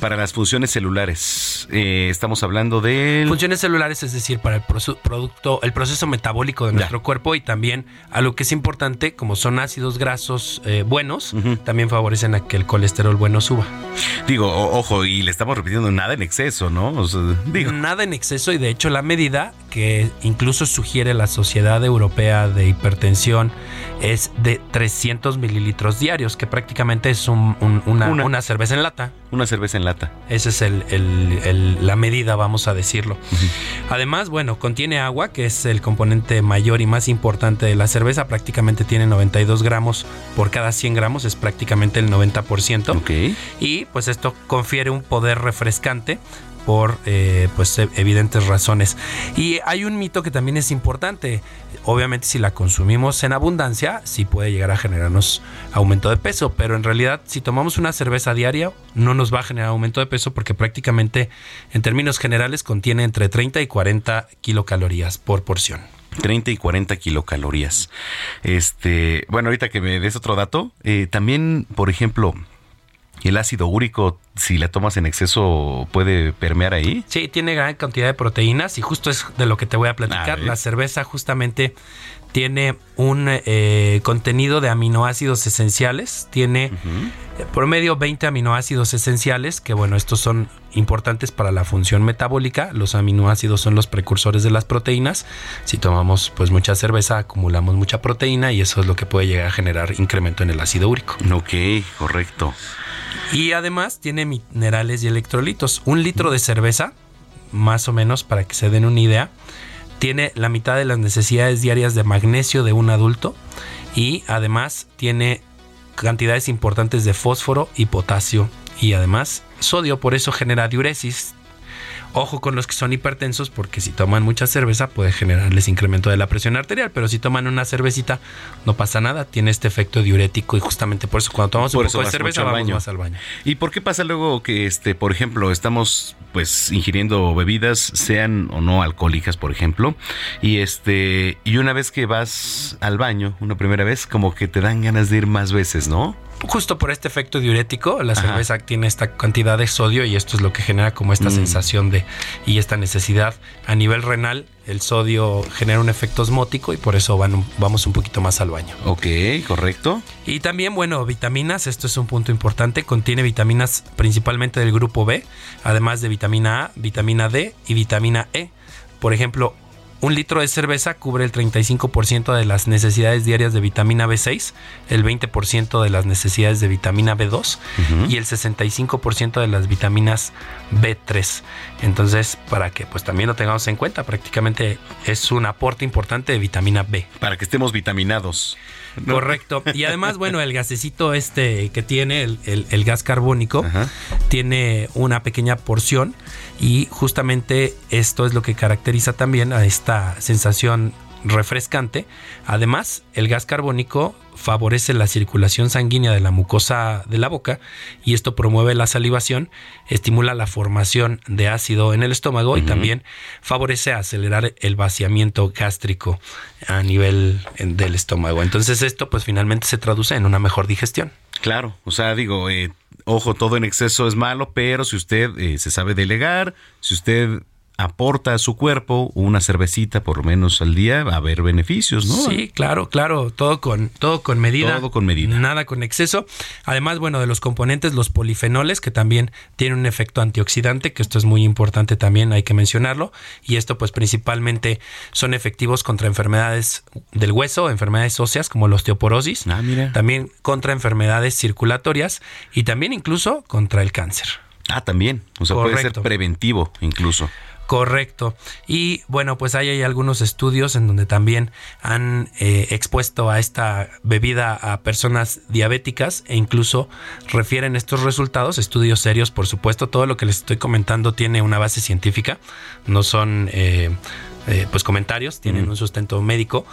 Para las funciones celulares, eh, estamos hablando del... Funciones celulares, es decir, para el producto, el proceso metabólico de nuestro cuerpo y también a lo que es importante, como son ácidos grasos eh, buenos, también favorecen a que el colesterol bueno suba. Digo, o- ojo, y le estamos repitiendo nada en exceso, ¿no? O sea, digo, Nada en exceso y de hecho la medida que incluso sugiere la Sociedad Europea de Hipertensión es de 300 mililitros diarios, que prácticamente es un- un- una, Una. una cerveza en lata. una cerveza en lata. Esa es el- el- el- la medida, vamos a decirlo. Además, bueno, contiene agua, que es el componente mayor y más importante de la cerveza. Prácticamente tiene 92 gramos por cada 100 gramos, es prácticamente el 90%. Y pues esto confiere un poder refrescante por eh, pues e- evidentes razones. Y hay un mito que también es importante. Obviamente si la consumimos en abundancia, sí puede llegar a generarnos aumento de peso, pero en realidad si tomamos una cerveza diaria no nos va a generar aumento de peso porque prácticamente en términos generales contiene entre 30 y 40 kilocalorías por porción. 30 y 40 kilocalorías. Este, bueno, ahorita que me des otro dato, eh, también, por ejemplo, ¿Y el ácido úrico, si la tomas en exceso, puede permear ahí? Sí, tiene gran cantidad de proteínas y justo es de lo que te voy a platicar. la cerveza justamente tiene un eh, contenido de aminoácidos esenciales, tiene eh, por medio 20 aminoácidos esenciales, que bueno, estos son importantes para la función metabólica, los aminoácidos son los precursores de las proteínas, si tomamos pues mucha cerveza acumulamos mucha proteína y eso es lo que puede llegar a generar incremento en el ácido úrico. Ok, correcto. Y además tiene minerales y electrolitos. Un litro de cerveza, más o menos para que se den una idea, tiene la mitad de las necesidades diarias de magnesio de un adulto y además tiene cantidades importantes de fósforo y potasio y además sodio, por eso genera diuresis, Ojo con los que son hipertensos porque si toman mucha cerveza puede generarles incremento de la presión arterial, pero si toman una cervecita no pasa nada, tiene este efecto diurético y justamente por eso cuando tomamos un poco de cerveza vamos más al baño. ¿Y por qué pasa luego que este, por ejemplo, estamos pues ingiriendo bebidas sean o no alcohólicas, por ejemplo, y este y una vez que vas al baño, una primera vez como que te dan ganas de ir más veces, ¿no? Justo por este efecto diurético, la cerveza tiene esta cantidad de sodio y esto es lo que genera como esta mm. sensación de y esta necesidad a nivel renal. El sodio genera un efecto osmótico y por eso van, vamos un poquito más al baño. Ok, correcto. Y también, bueno, vitaminas, esto es un punto importante, contiene vitaminas principalmente del grupo B, además de vitamina A, vitamina D y vitamina E. Por ejemplo, un litro de cerveza cubre el 35% de las necesidades diarias de vitamina B6, el 20% de las necesidades de vitamina B2 y el 65% de las vitaminas B3. Entonces, para que pues también lo tengamos en cuenta, prácticamente es un aporte importante de vitamina B. Para que estemos vitaminados. Correcto. Y además, bueno, el gasecito este que tiene, el, gas carbónico, tiene una pequeña porción y justamente esto es lo que caracteriza también a esta sensación refrescante. Además, el gas carbónico favorece la circulación sanguínea de la mucosa de la boca y esto promueve la salivación, estimula la formación de ácido en el estómago y también favorece acelerar el vaciamiento gástrico a nivel del estómago. Entonces esto pues finalmente se traduce en una mejor digestión. Claro, o sea, digo, eh, ojo, todo en exceso es malo, pero si usted eh, se sabe delegar, si usted aporta a su cuerpo una cervecita por lo menos al día, va a haber beneficios, ¿no? Sí, claro, claro, todo con, todo con medida. Todo con medida. Nada con exceso. Además, bueno, de los componentes, los polifenoles, que también tienen un efecto antioxidante, que esto es muy importante también, hay que mencionarlo. Y esto, pues, principalmente son efectivos contra enfermedades del hueso, enfermedades óseas, como la osteoporosis. Ah, mira. También contra enfermedades circulatorias y también incluso contra el cáncer. Ah, también. O sea, puede ser preventivo incluso. Correcto. Y bueno, pues ahí hay algunos estudios en donde también han eh, expuesto a esta bebida a personas diabéticas e incluso refieren estos resultados, estudios serios, por supuesto. Todo lo que les estoy comentando tiene una base científica, no son eh, eh, pues comentarios, tienen un sustento médico.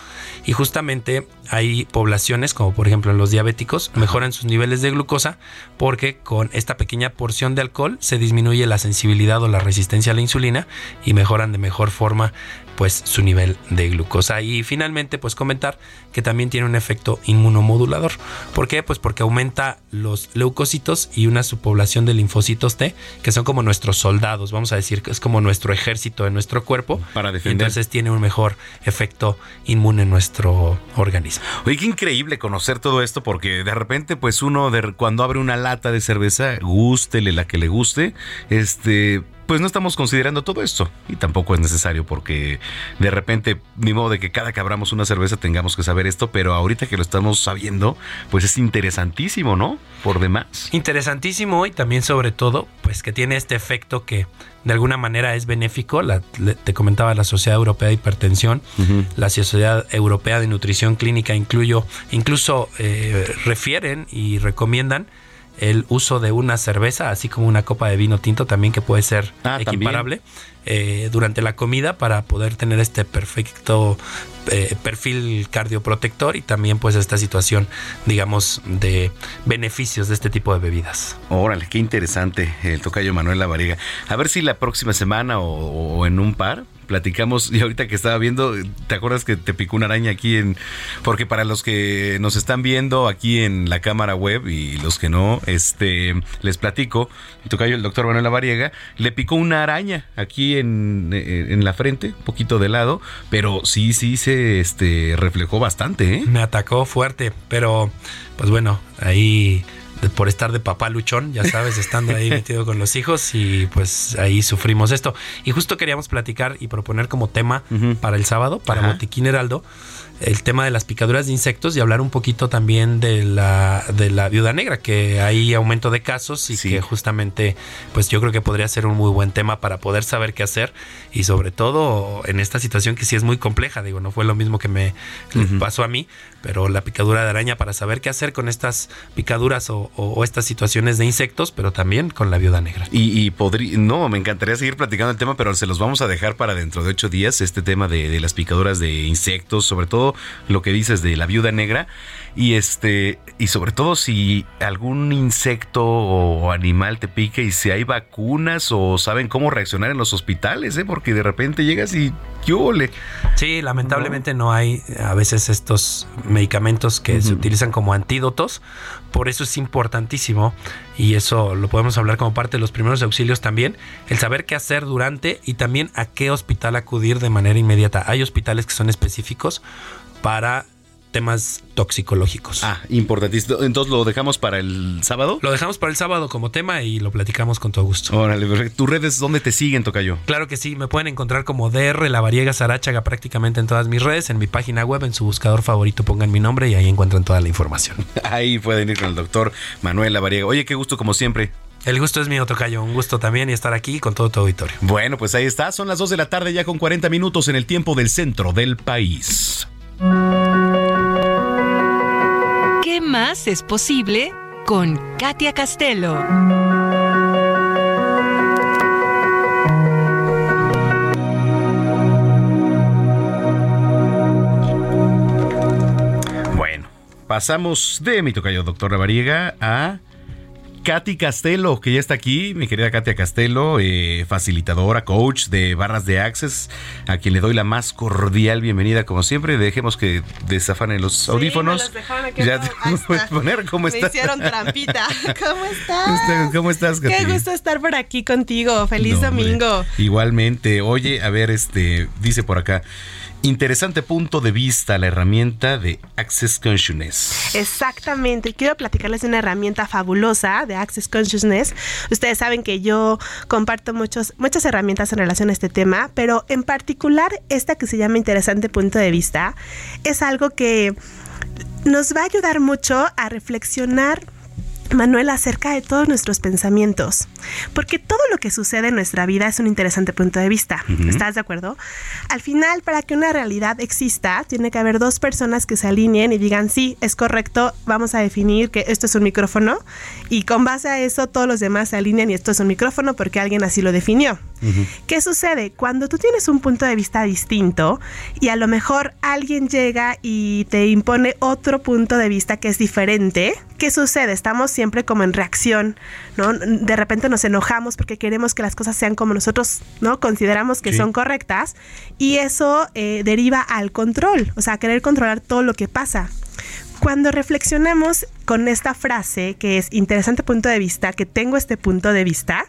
Y justamente hay poblaciones como por ejemplo los diabéticos mejoran sus niveles de glucosa porque con esta pequeña porción de alcohol se disminuye la sensibilidad o la resistencia a la insulina y mejoran de mejor forma pues su nivel de glucosa. Y finalmente pues comentar que también tiene un efecto inmunomodulador. ¿Por qué? Pues porque aumenta los leucocitos y una subpoblación de linfocitos T, que son como nuestros soldados, vamos a decir, que es como nuestro ejército en nuestro cuerpo. Para defender. Entonces tiene un mejor efecto inmune en nuestro organismo. Oye, qué increíble conocer todo esto porque de repente pues uno de, cuando abre una lata de cerveza, gústele la que le guste, este pues no estamos considerando todo esto y tampoco es necesario porque de repente ni modo de que cada que abramos una cerveza tengamos que saber esto, pero ahorita que lo estamos sabiendo, pues es interesantísimo, ¿no? Por demás. Interesantísimo y también sobre todo, pues que tiene este efecto que de alguna manera es benéfico. te comentaba la Sociedad Europea de Hipertensión, la Sociedad Europea de Nutrición Clínica incluyo, incluso eh, refieren y recomiendan el uso de una cerveza, así como una copa de vino tinto también que puede ser ah, equiparable eh, durante la comida para poder tener este perfecto eh, perfil cardioprotector y también pues esta situación digamos de beneficios de este tipo de bebidas. Órale, qué interesante el tocayo Manuel Lavariga. A ver si la próxima semana o, en un par platicamos y ahorita que estaba viendo, ¿te acuerdas que te picó una araña aquí en... Porque para los que nos están viendo aquí en la cámara web y los que no, este, les platico, tocayo el doctor Manuel Lavariega, le picó una araña aquí en, en la frente, un poquito de lado, pero sí, sí se este, reflejó bastante, ¿eh? Me atacó fuerte, pero pues bueno, ahí por estar de papá luchón, ya sabes, estando ahí metido con los hijos y pues ahí sufrimos esto. Y justo queríamos platicar y proponer como tema para el sábado, para Botiquín Heraldo, el tema de las picaduras de insectos y hablar un poquito también de la, de la viuda negra, que hay aumento de casos y que justamente, pues yo creo que podría ser un muy buen tema para poder saber qué hacer y sobre todo en esta situación que sí es muy compleja, digo, no fue lo mismo que me pasó a mí, pero la picadura de araña para saber qué hacer con estas picaduras o, estas situaciones de insectos, pero también con la viuda negra. Y, y podría, no, me encantaría seguir platicando el tema, pero se los vamos a dejar para dentro de ocho días, este tema de, de las picaduras de insectos, sobre todo lo que dices de la viuda negra y este y sobre todo si algún insecto o animal te pique y si hay vacunas o saben cómo reaccionar en los hospitales, ¿eh? porque de repente llegas y ¡qué Sí, lamentablemente no. hay a veces estos medicamentos que se utilizan como antídotos, por eso es importantísimo y eso lo podemos hablar como parte de los primeros auxilios también, el saber qué hacer durante y también a qué hospital acudir de manera inmediata. Hay hospitales que son específicos para temas toxicológicos. Ah, importantísimo. Entonces lo dejamos para el sábado. Lo dejamos para el sábado como tema y lo platicamos con todo gusto. Órale, ¿tus redes dónde te siguen, Tocayo? Claro que sí, me pueden encontrar como DR La Variega Sarachaga prácticamente en todas mis redes, en mi página web, en su buscador favorito pongan mi nombre y ahí encuentran toda la información. ahí pueden ir con el doctor Manuel Lavariega. Oye, qué gusto como siempre. El gusto es mío, Tocayo. Un gusto también y estar aquí con todo tu auditorio. Bueno, pues ahí está. Son las 2 de la tarde ya con 40 minutos en el tiempo del centro del país. ¿Qué más es posible con Katia Castelo? Bueno, pasamos de mi tocayo doctor Lavariega a Katy Castelo, que ya está aquí, mi querida Katia Castelo, eh, facilitadora, coach de barras de Access, a quien le doy la más cordial bienvenida, como siempre. Dejemos que desafanen los audífonos. ya te puedes poner, ¿cómo estás? Me hicieron trampita. ¿Cómo estás? ¿Cómo estás, Katy? Qué gusto estar por aquí contigo. Feliz domingo. igualmente. Oye, a ver, este, dice por acá. Interesante punto de vista la herramienta de Access Consciousness. Exactamente, quiero platicarles de una herramienta fabulosa de Access Consciousness. Ustedes saben que yo comparto muchos, muchas herramientas en relación a este tema, pero en particular esta que se llama Interesante punto de vista es algo que nos va a ayudar mucho a reflexionar Manuel, acerca de todos nuestros pensamientos, porque todo lo que sucede en nuestra vida es un interesante punto de vista. ¿Estás de acuerdo? Al final, para que una realidad exista, tiene que haber dos personas que se alineen y digan, sí, es correcto, vamos a definir que esto es un micrófono, y con base a eso todos los demás se alinean y esto es un micrófono porque alguien así lo definió. ¿Qué sucede? Cuando tú tienes un punto de vista distinto y a lo mejor alguien llega y te impone otro punto de vista que es diferente, ¿qué sucede? Estamos siempre como en reacción, ¿no? De repente nos enojamos porque queremos que las cosas sean como nosotros, ¿no? Consideramos que son correctas y eso eh, deriva al control, o sea, querer controlar todo lo que pasa. Cuando reflexionamos con esta frase, que es interesante punto de vista, que tengo este punto de vista,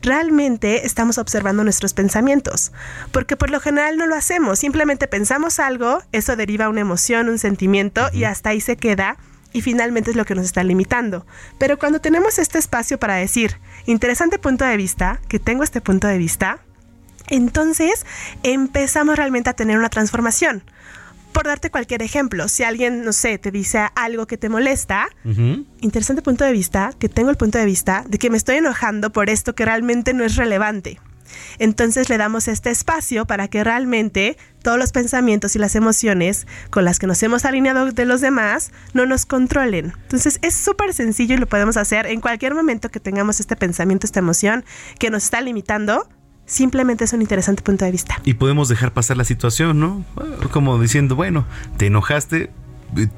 realmente estamos observando nuestros pensamientos, porque por lo general no lo hacemos, simplemente pensamos algo, eso deriva una emoción, un sentimiento y hasta ahí se queda y finalmente es lo que nos está limitando. Pero cuando tenemos este espacio para decir, interesante punto de vista, que tengo este punto de vista, entonces empezamos realmente a tener una transformación. Por darte cualquier ejemplo, si alguien, no sé, te dice algo que te molesta, interesante punto de vista, que tengo el punto de vista de que me estoy enojando por esto que realmente no es relevante. Entonces le damos este espacio para que realmente todos los pensamientos y las emociones con las que nos hemos alineado de los demás no nos controlen. Entonces es súper sencillo y lo podemos hacer en cualquier momento que tengamos este pensamiento, esta emoción que nos está limitando. Simplemente es un interesante punto de vista. Y podemos dejar pasar la situación, ¿no? Como diciendo, bueno, te enojaste,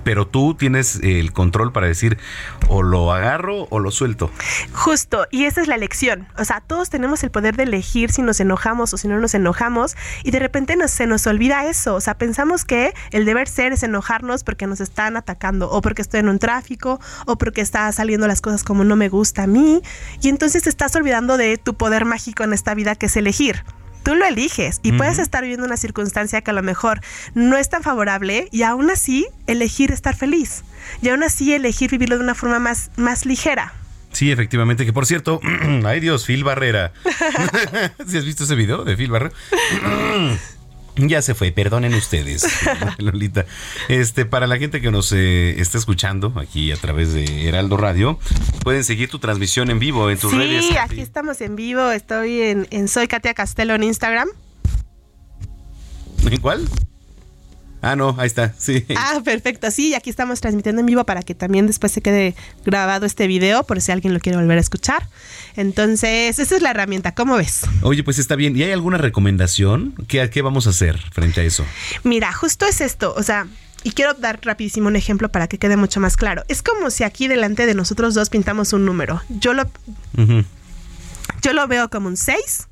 pero tú tienes el control para decir o lo agarro o lo suelto. Justo, y esa es la elección. O sea, todos tenemos el poder de elegir si nos enojamos o si no nos enojamos y de repente nos, se nos olvida eso. O sea, pensamos que el deber ser es enojarnos porque nos están atacando o porque estoy en un tráfico o porque está saliendo las cosas como no me gusta a mí y entonces te estás olvidando de tu poder mágico en esta vida que es elegir tú lo eliges y puedes estar viviendo una circunstancia que a lo mejor no es tan favorable y aún así elegir estar feliz y aún así elegir vivirlo de una forma más, más ligera. Sí, efectivamente, que por cierto, ay Dios, Phil Barrera. ¿Sí has visto ese video de Phil Barrera? Ya se fue, perdonen ustedes, Lolita. Este, para la gente que nos eh, está escuchando aquí a través de Heraldo Radio, pueden seguir tu transmisión en vivo en tus redes. Sí, aquí estamos en vivo. Estoy en, en Soy Katia Castelo en Instagram. ¿En cuál? Ah, no, ahí está, sí. Ah, perfecto, sí, aquí estamos transmitiendo en vivo para que también después se quede grabado este video, por si alguien lo quiere volver a escuchar. Entonces, esa es la herramienta, ¿cómo ves? Oye, pues está bien. ¿Y hay alguna recomendación? ¿Qué, qué vamos a hacer frente a eso? Mira, justo es esto, o sea, y quiero dar rapidísimo un ejemplo para que quede mucho más claro. Es como si aquí delante de nosotros dos pintamos un número. Yo lo, yo lo veo como un 6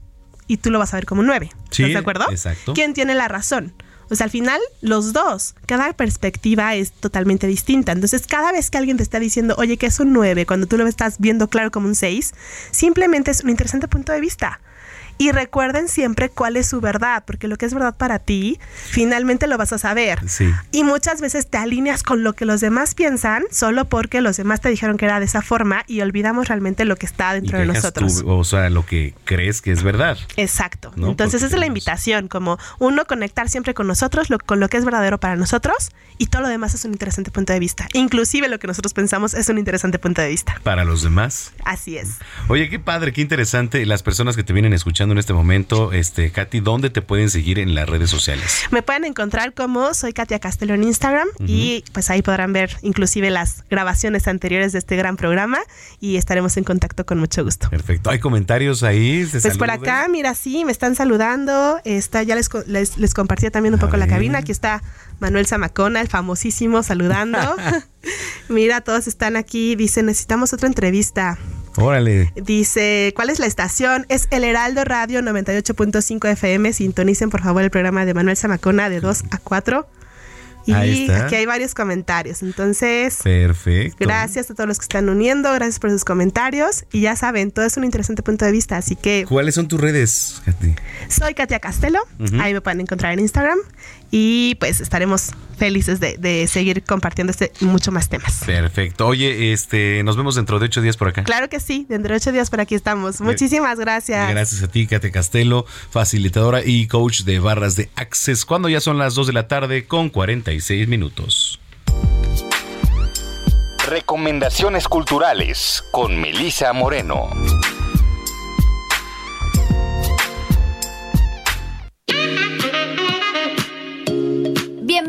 y tú lo vas a ver como un 9. Sí, ¿Estás de acuerdo? exacto. ¿Quién tiene la razón? Sea, al final, los dos, cada perspectiva es totalmente distinta. Entonces, cada vez que alguien te está diciendo, oye, que es un 9, cuando tú lo estás viendo claro como un 6, simplemente es un interesante punto de vista. Y recuerden siempre cuál es su verdad, porque lo que es verdad para ti, finalmente lo vas a saber. Sí. Y muchas veces te alineas con lo que los demás piensan solo porque los demás te dijeron que era de esa forma y olvidamos realmente lo que está Y dentro de nosotros. tú, o sea, lo que crees que es verdad. Exacto. ¿no? Entonces Porque esa es la invitación, como uno conectar siempre con nosotros, lo- con lo que es verdadero para nosotros y todo lo demás es un interesante punto de vista. Inclusive lo que nosotros pensamos es un interesante punto de vista. Para los demás. Así es. Oye, qué padre, qué interesante. Las personas que te vienen escuchando en este momento, este, Katy, ¿dónde te pueden seguir en las redes sociales? Me pueden encontrar como soy Katia Castelo en Instagram y pues ahí podrán ver inclusive las grabaciones anteriores de este gran programa y estaremos en contacto con mucho gusto. Perfecto. ¿Hay comentarios ahí? ¿Se Pues por acá, mira, sí, me están saludando. Está, ya les, les, les compartí también un poco la cabina. Aquí está Manuel Zamacona, el famosísimo, saludando. mira, todos están aquí. Dice, necesitamos otra entrevista. Órale. Dice, ¿cuál es la estación? Es El Heraldo Radio 98.5 FM. Sintonicen, por favor, el programa de Manuel Zamacona de 2 a 4. Y Ahí está. aquí hay varios comentarios. Entonces, Perfecto. gracias a todos los que están uniendo. Gracias por sus comentarios. Y ya saben, todo es un interesante punto de vista. Así que ¿Cuáles son tus redes, Katy? soy Katia Castelo. Ahí me pueden encontrar en Instagram. Y pues estaremos felices de, de seguir compartiendo este mucho más temas. Perfecto. Oye, este, nos vemos dentro de ocho días por acá. Claro que sí, dentro de ocho días por aquí estamos. Muchísimas gracias. Gracias a ti, Kate Castelo, facilitadora y coach de barras de Access, cuando ya son las 2 de la tarde con 46 minutos. Recomendaciones culturales con Melisa Moreno.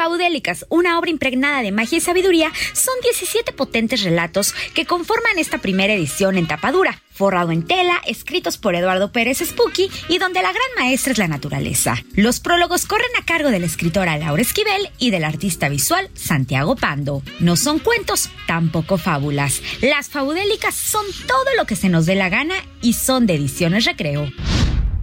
Faudélicas, una obra impregnada de magia y sabiduría, son 17 potentes relatos que conforman esta primera edición en tapadura, forrado en tela, escritos por Eduardo Pérez Spooky y donde la gran maestra es la naturaleza. Los prólogos corren a cargo de la escritora Laura Esquivel y del artista visual Santiago Pando. No son cuentos, tampoco fábulas. Las faudélicas son todo lo que se nos dé la gana y son de ediciones recreo.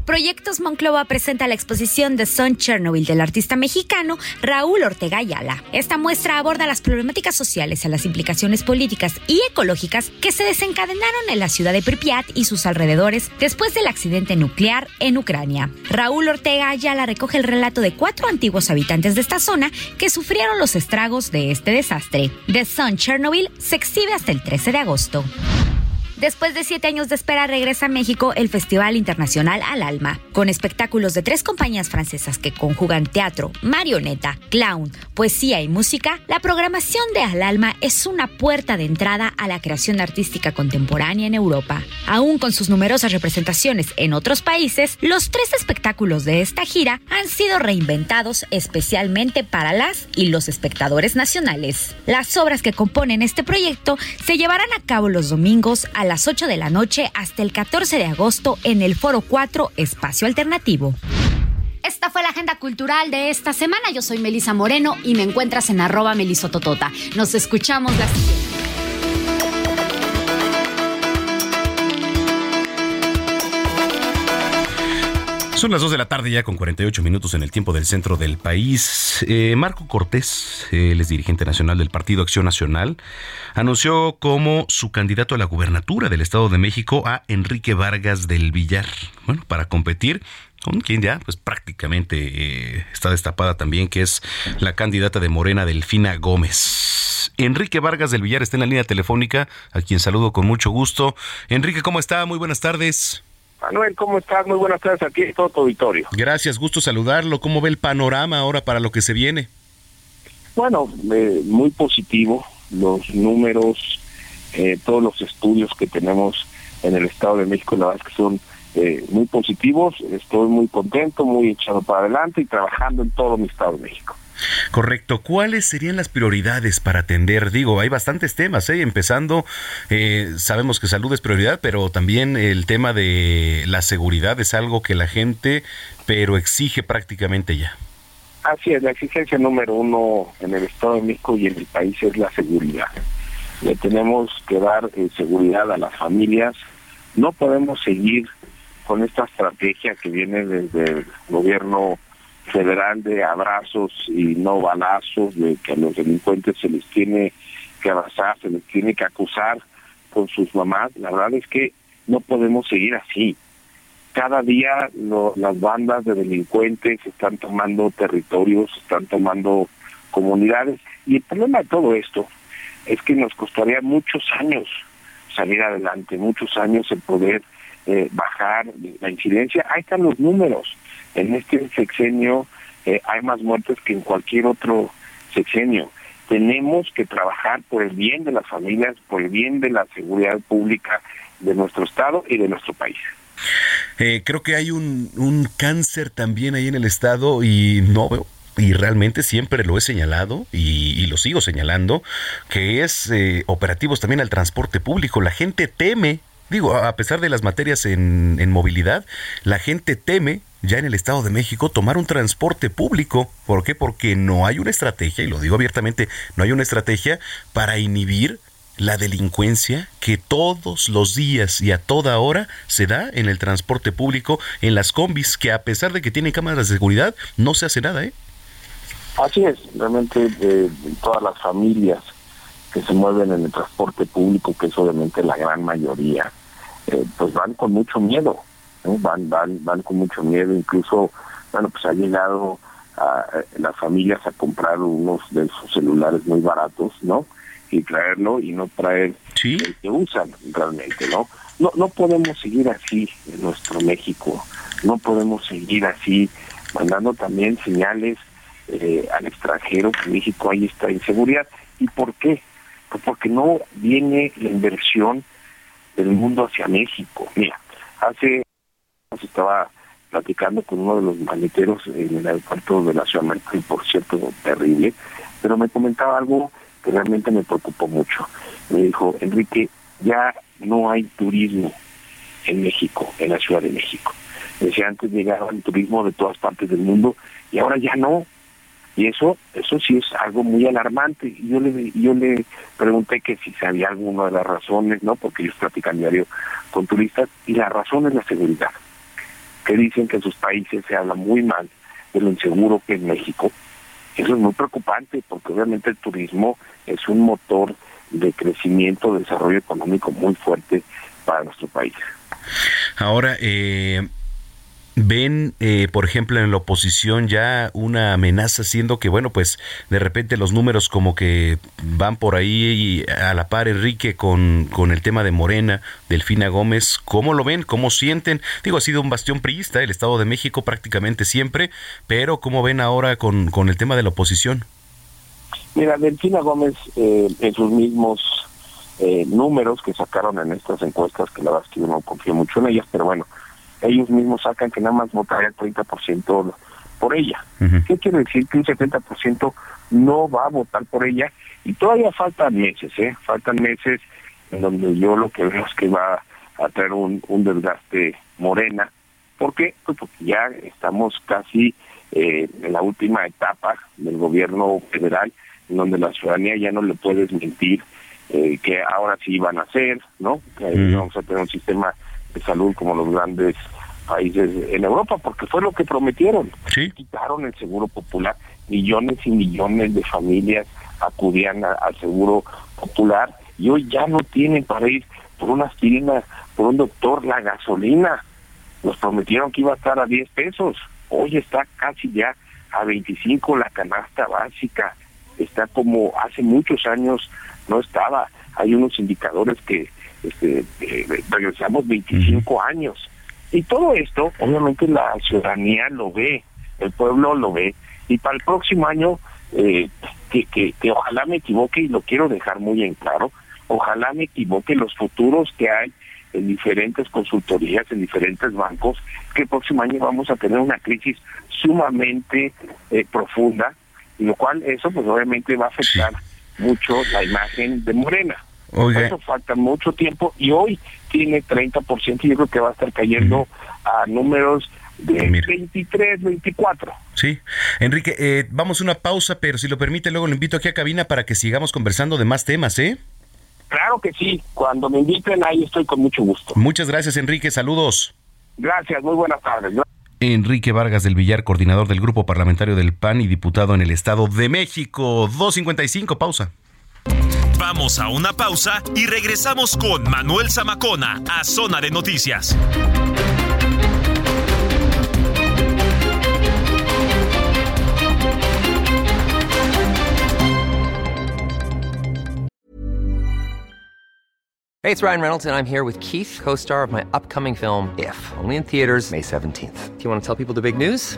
Proyectos Monclova presenta la exposición The Sun Chernobyl del artista mexicano Raúl Ortega Ayala. Esta muestra aborda las problemáticas sociales a las implicaciones políticas y ecológicas que se desencadenaron en la ciudad de Pripyat y sus alrededores después del accidente nuclear en Ucrania. Raúl Ortega Ayala recoge el relato de cuatro antiguos habitantes de esta zona que sufrieron los estragos de este desastre. The Sun Chernobyl se exhibe hasta el 13 de agosto. Después de siete años de espera regresa a México el Festival Internacional Al Alma, con espectáculos de tres compañías francesas que conjugan teatro, marioneta, clown, poesía y música. La programación de Al Alma es una puerta de entrada a la creación artística contemporánea en Europa. Aún con sus numerosas representaciones en otros países, los tres espectáculos de esta gira han sido reinventados especialmente para las y los espectadores nacionales. Las obras que componen este proyecto se llevarán a cabo los domingos a las 8 de la noche hasta el 14 de agosto en el Foro 4 Espacio Alternativo. Esta fue la agenda cultural de esta semana. Yo soy Melisa Moreno y me encuentras en arroba melisototota. Nos escuchamos. Son las 2 de la tarde ya con 48 minutos en el tiempo del centro del país. Eh, Marco Cortés, él es dirigente nacional del Partido Acción Nacional, anunció como su candidato a la gubernatura del Estado de México a Enrique Vargas del Villar. Bueno, para competir con quien ya pues prácticamente eh, está destapada también, que es la candidata de Morena Delfina Gómez. Enrique Vargas del Villar está en la línea telefónica, a quien saludo con mucho gusto. Enrique, ¿cómo está? Muy buenas tardes. Manuel, ¿cómo estás? Muy buenas tardes aquí en todo tu auditorio. Gracias, gusto saludarlo. ¿Cómo ve el panorama ahora para lo que se viene? Bueno, eh, muy positivo. Los números, eh, todos los estudios que tenemos en el Estado de México, la verdad es que son eh, muy positivos. Estoy muy contento, muy echado para adelante y trabajando en todo mi Estado de México. Correcto. ¿Cuáles serían las prioridades para atender? Digo, hay bastantes temas, ¿eh? empezando, eh, sabemos que salud es prioridad, pero también el tema de la seguridad es algo que la gente, pero exige prácticamente ya. Así es, la exigencia número uno en el Estado de México y en el país es la seguridad. Le tenemos que dar eh, seguridad a las familias. No podemos seguir con esta estrategia que viene desde el gobierno federal de abrazos y no balazos, de que a los delincuentes se les tiene que abrazar, se les tiene que acusar con sus mamás. La verdad es que no podemos seguir así. Cada día las bandas de delincuentes están tomando territorios, están tomando comunidades. Y el problema de todo esto es que nos costaría muchos años salir adelante, muchos años el poder eh, bajar la incidencia. Ahí están los números en este sexenio eh, hay más muertes que en cualquier otro sexenio. Tenemos que trabajar por el bien de las familias, por el bien de la seguridad pública de nuestro Estado y de nuestro país. Eh, creo que hay un, un cáncer también ahí en el Estado y no veo y realmente siempre lo he señalado y, lo sigo señalando, que es eh, operativos también al transporte público. La gente teme, digo, a pesar de las materias en, en movilidad, la gente teme ya en el Estado de México tomar un transporte público. ¿Por qué? Porque no hay una estrategia, y lo digo abiertamente, no hay una estrategia para inhibir la delincuencia que todos los días y a toda hora se da en el transporte público, en las combis, que a pesar de que tienen cámaras de seguridad, no se hace nada, ¿eh? Así es, realmente de todas las familias que se mueven en el transporte público, que es obviamente la gran mayoría, eh, pues van con mucho miedo van, van, van con mucho miedo, incluso, bueno, pues ha llegado a, eh, las familias a comprar unos de sus celulares muy baratos, ¿no? Y traerlo y no traer el que usan realmente, ¿no? No, no podemos seguir así en nuestro México, no podemos seguir así mandando también señales eh, al extranjero que México hay esta inseguridad. ¿Y por qué? Pues porque no viene la inversión del mundo hacia México. Mira, hace estaba platicando con uno de los maleteros en el aeropuerto de la Ciudad de México, y por cierto, terrible, pero me comentaba algo que realmente me preocupó mucho. Me dijo, Enrique, ya no hay turismo en México, en la Ciudad de México. Decía, antes llegaba el turismo de todas partes del mundo y ahora ya no. Y eso eso sí es algo muy alarmante. Y yo le, yo le pregunté que si sabía alguna de las razones, ¿no? Porque ellos platican diario con turistas y la razón es la seguridad que dicen que en sus países se habla muy mal de lo inseguro que es México. Eso es muy preocupante porque obviamente el turismo es un motor de crecimiento, de desarrollo económico muy fuerte para nuestro país. Ahora, eh, ven, eh, por ejemplo, en la oposición ya una amenaza, siendo que, bueno, pues de repente los números como que van por ahí a la par, Enrique, con, con el tema de Morena, Delfina Gómez, ¿cómo lo ven? ¿Cómo sienten? Digo, ha sido un bastión priista el Estado de México prácticamente siempre, pero ¿cómo ven ahora con, con el tema de la oposición? Mira, Delfina Gómez, eh, en sus mismos eh, números que sacaron en estas encuestas, que la verdad es que yo no confío mucho en ellas, pero bueno, ellos mismos sacan que nada más votaría el 30% por ella. ¿Qué quiere decir? Que un 70% no va a votar por ella y todavía faltan meses, ¿eh? Faltan meses en donde yo lo que veo es que va a traer un, un desgaste morena. ¿Por qué? Pues porque ya estamos casi eh, en la última etapa del gobierno federal, en donde la ciudadanía ya no le puedes mentir eh, que ahora sí van a hacer, ¿no? Que vamos a tener un sistema de salud como los grandes países en Europa, porque fue lo que prometieron. Quitaron el seguro popular, millones y millones de familias acudían al seguro popular y hoy ya no tienen para ir por una aspirina, por un doctor, la gasolina. Nos prometieron que iba a estar a 10 pesos, hoy está casi ya a 25 la canasta básica, está como hace muchos años no estaba. Hay unos indicadores que este, eh, regresamos 25 años. Y todo esto, obviamente la ciudadanía lo ve, el pueblo lo ve. Y para el próximo año, eh, que, que, que ojalá me equivoque y lo quiero dejar muy en claro, ojalá me equivoque los futuros que hay en diferentes consultorías, en diferentes bancos, que el próximo año vamos a tener una crisis sumamente eh, profunda, y lo cual eso pues obviamente va a afectar mucho la imagen de Morena. Por Oiga. eso falta mucho tiempo y hoy tiene 30% y yo creo que va a estar cayendo a números de 23, 24. Sí. Enrique, eh, vamos a una pausa, pero si lo permite, luego lo invito aquí a cabina para que sigamos conversando de más temas, ¿eh? Claro que sí, cuando me inviten ahí estoy con mucho gusto. Muchas gracias, Enrique. Saludos. Gracias, muy buenas tardes. Enrique Vargas del Villar, coordinador del Grupo Parlamentario del PAN y diputado en el Estado de México. 2.55, pausa. Vamos a una pausa y regresamos con Manuel Zamacona a Zona de Noticias. Hey, it's Ryan Reynolds, and I'm here with Keith, co star of my upcoming film, If, only in theaters, May 17th. Do you want to tell people the big news?